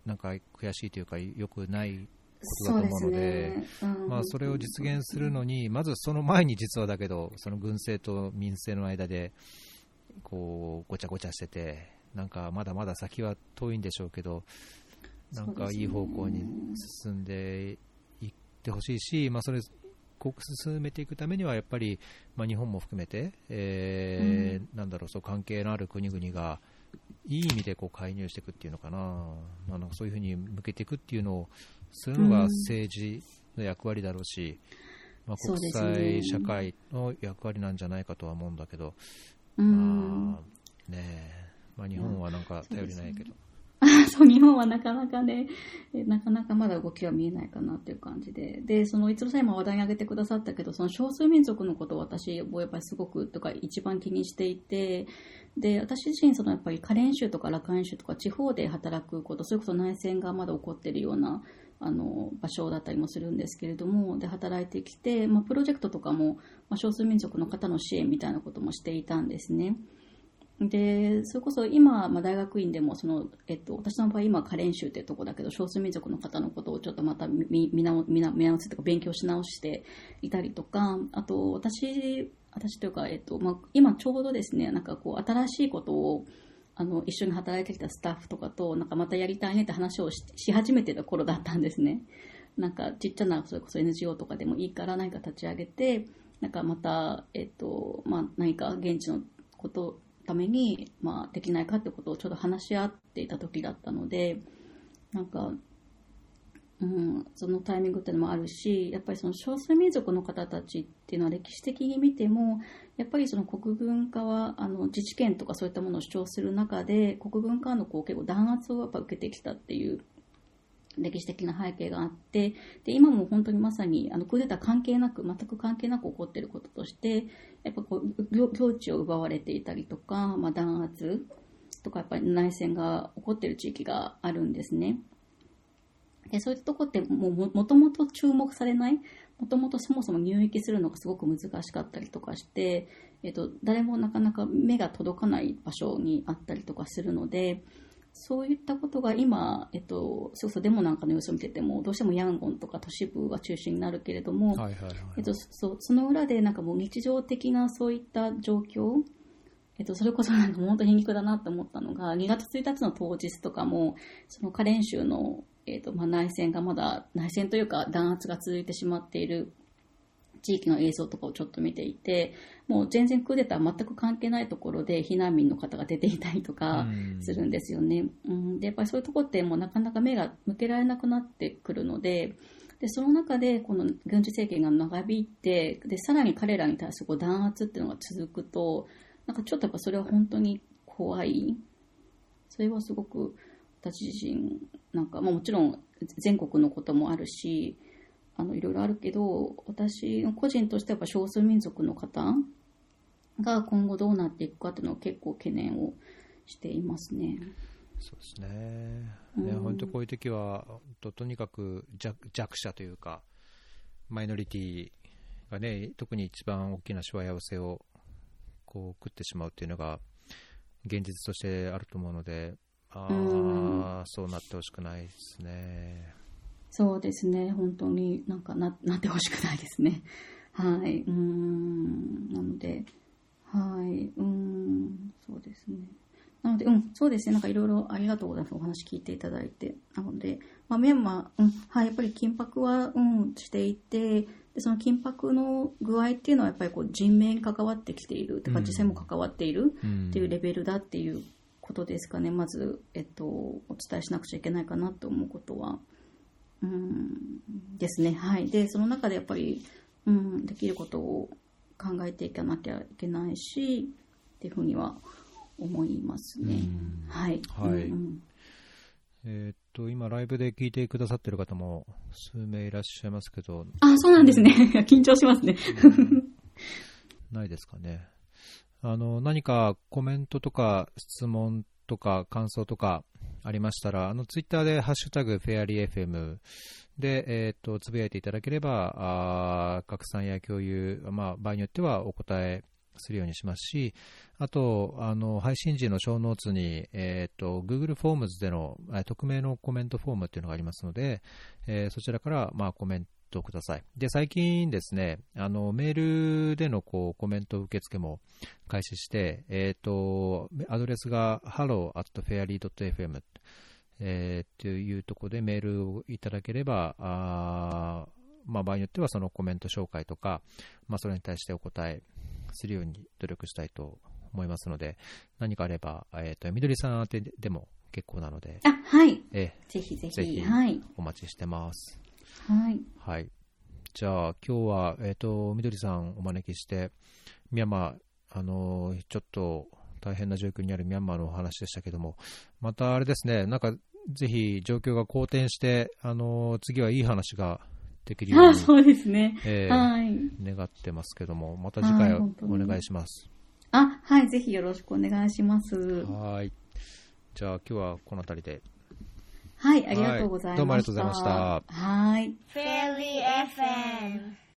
うなんか悔しいというかよくないことだと思うので。うんまあ、それを実現するのに、まずその前に実はだけど、その軍政と民政の間で、こう、ごちゃごちゃしてて、なんかまだまだ先は遠いんでしょうけど、なんかいい方向に進んでいってほしいし、まあ、それ、進めていくためには、やっぱり、まあ、日本も含めて、えーなんだろう、そう関係のある国々が、いい意味でこう介入していくっていうのかな、まあ、なんかそういうふうに向けていくっていうのをするのがうん。政治の役割だろうし、まあ、国際社会の役割なんじゃないかとは思うんだけど、うん。まあねえ。まあ、日本はなんか頼りないけど、そう、日本はなかなかね、なかなかまだ動きは見えないかなっていう感じで。で、その、いつもさん今話題に挙げてくださったけど、その少数民族のことを私もやっぱりすごく、とか一番気にしていて、で、私自身そのやっぱりカレン州とかラカン州とか地方で働くこと、それこそ内戦がまだ起こってるような、あの、場所だったりもするんですけれども、で、働いてきて、まあ、プロジェクトとかも、まあ、少数民族の方の支援みたいなこともしていたんですね。で、それこそ今、まあ、大学院でもその、えっと、私の場合今、カレン州っていうとこだけど、少数民族の方のことをちょっとまた見見直見直見直すとか勉強し直していたりとか、あと、私、私というか、えっと、まあ、今ちょうどですね、なんかこう、新しいことを、あの、一緒に働いてきたスタッフとかと、なんかまたやりたいねって話をしし始めてた頃だったんですね。なんかちっちゃな、それこそ NGO とかでもいいから何か立ち上げて、なんかまた、えっと、まあ、何か現地のことために、まあ、できないかってことをちょっと話し合っていた時だったので、なんか、うん、そのタイミングっていうのもあるし、やっぱりその少数民族の方たちっていうのは歴史的に見ても、やっぱりその国軍化はあの自治権とかそういったものを主張する中で、国軍化のこう結構弾圧をやっぱ受けてきたっていう歴史的な背景があって、で、今も本当にまさに、あの、クーデター関係なく、全く関係なく起こっていることとして、やっぱこう、領地を奪われていたりとか、まあ、弾圧とか、やっぱり内戦が起こっている地域があるんですね。で、そういったとこってもも、もともと注目されない、もともとそもそも入域するのがすごく難しかったりとかして、えっと、誰もなかなか目が届かない場所にあったりとかするので、そういったことが今、えっと、そうそうデモなんかの様子を見てても、どうしてもヤンゴンとか都市部が中心になるけれども、その裏でなんかもう日常的なそういった状況、えっと、それこそなんか本当に皮肉だなと思ったのが、2月1日の当日とかも、そのカレン州の、えっと、まあ、内戦がまだ、内戦というか弾圧が続いてしまっている地域の映像とかをちょっと見ていて、もう全然クーデター全く関係ないところで避難民の方が出ていたりとかうんするんですよね。うん、で、やっぱりそういうところってもうなかなか目が向けられなくなってくるので、で、その中でこの軍事政権が長引いて、で、さらに彼らに対するこう弾圧っていうのが続くと、なんかちょっとやっぱそれは本当に怖い。それはすごく私自身、なんか、まあもちろん全国のこともあるし、あの、いろいろあるけど、私の個人としてはやっぱ少数民族の方が今後どうなっていくかっていうのを結構懸念をしていますね。そうですね。うんね、本当こういう時は、ととにかく弱弱者というか、マイノリティがね、特に一番大きなしわ寄せをこう食ってしまうっていうのが現実としてあると思うので、ああ、そうなってほしくないですね。そうですね、本当になんかななってほしくないですね。はい、うーん、なので、はい、うーん、そうですね。なので、うん、そうですね、なんかいろいろありがとうございます。お話聞いていただいて。なので、まあ、ミャンマー、うん、はい、やっぱり緊迫は、うん、していて、でその緊迫の具合っていうのはやっぱりこう人命に関わってきている、とかうん実際も関わっているうんっていうレベルだっていうことですかね。まず、えっと、お伝えしなくちゃいけないかなと思うことは。うんですね。はい。で、その中でやっぱり、うん、できることを考えていかなきゃいけないし、っていうふうには思いますね。うんはい。はいうんうんえーっと、今、ライブで聞いてくださってる方も数名いらっしゃいますけど、あ、そうなんですね。緊張しますね。ないですかね。あの、何かコメントとか質問とか感想とかありましたら、あの、ツイッターでハッシュタグフェアリー FM で、えっ、と、つぶやいていただければ、あ拡散や共有、まあ、場合によってはお答えするようにしますし、あと、あの、配信時のショーノーツに、えっ、と、Google フォームズでの、え匿名のコメントフォームっていうのがありますので、えーそちらから、まあ、コメントください。で、最近ですね、あの、メールでのこうコメント受付も開始して、えっ、と、アドレスが hello.fairly.fm えー、っていうところでメールをいただければ、あーまあ、場合によってはそのコメント紹介とか、まあ、それに対してお答えするように努力したいと思いますので、何かあれば、えー、とみどりさん宛てでも結構なので、あ、はい。えぜひぜひ。ぜひはい。お待ちしてます。はい。はい。じゃあ、今日は、えっ、と、みどりさんお招きして、ミャンマー、あの、ちょっと大変な状況にあるミャンマーのお話でしたけども、またあれですね、なんか、ぜひ状況が好転して、あの、次はいい話ができるように、あそうですね。えーはい。願ってますけども、また次回お願いします。あ、はい。ぜひよろしくお願いします。はい。じゃあ、今日はこの辺りで。はい。ありがとうございました。はいどうもありがとうございましたはい。Fairly FM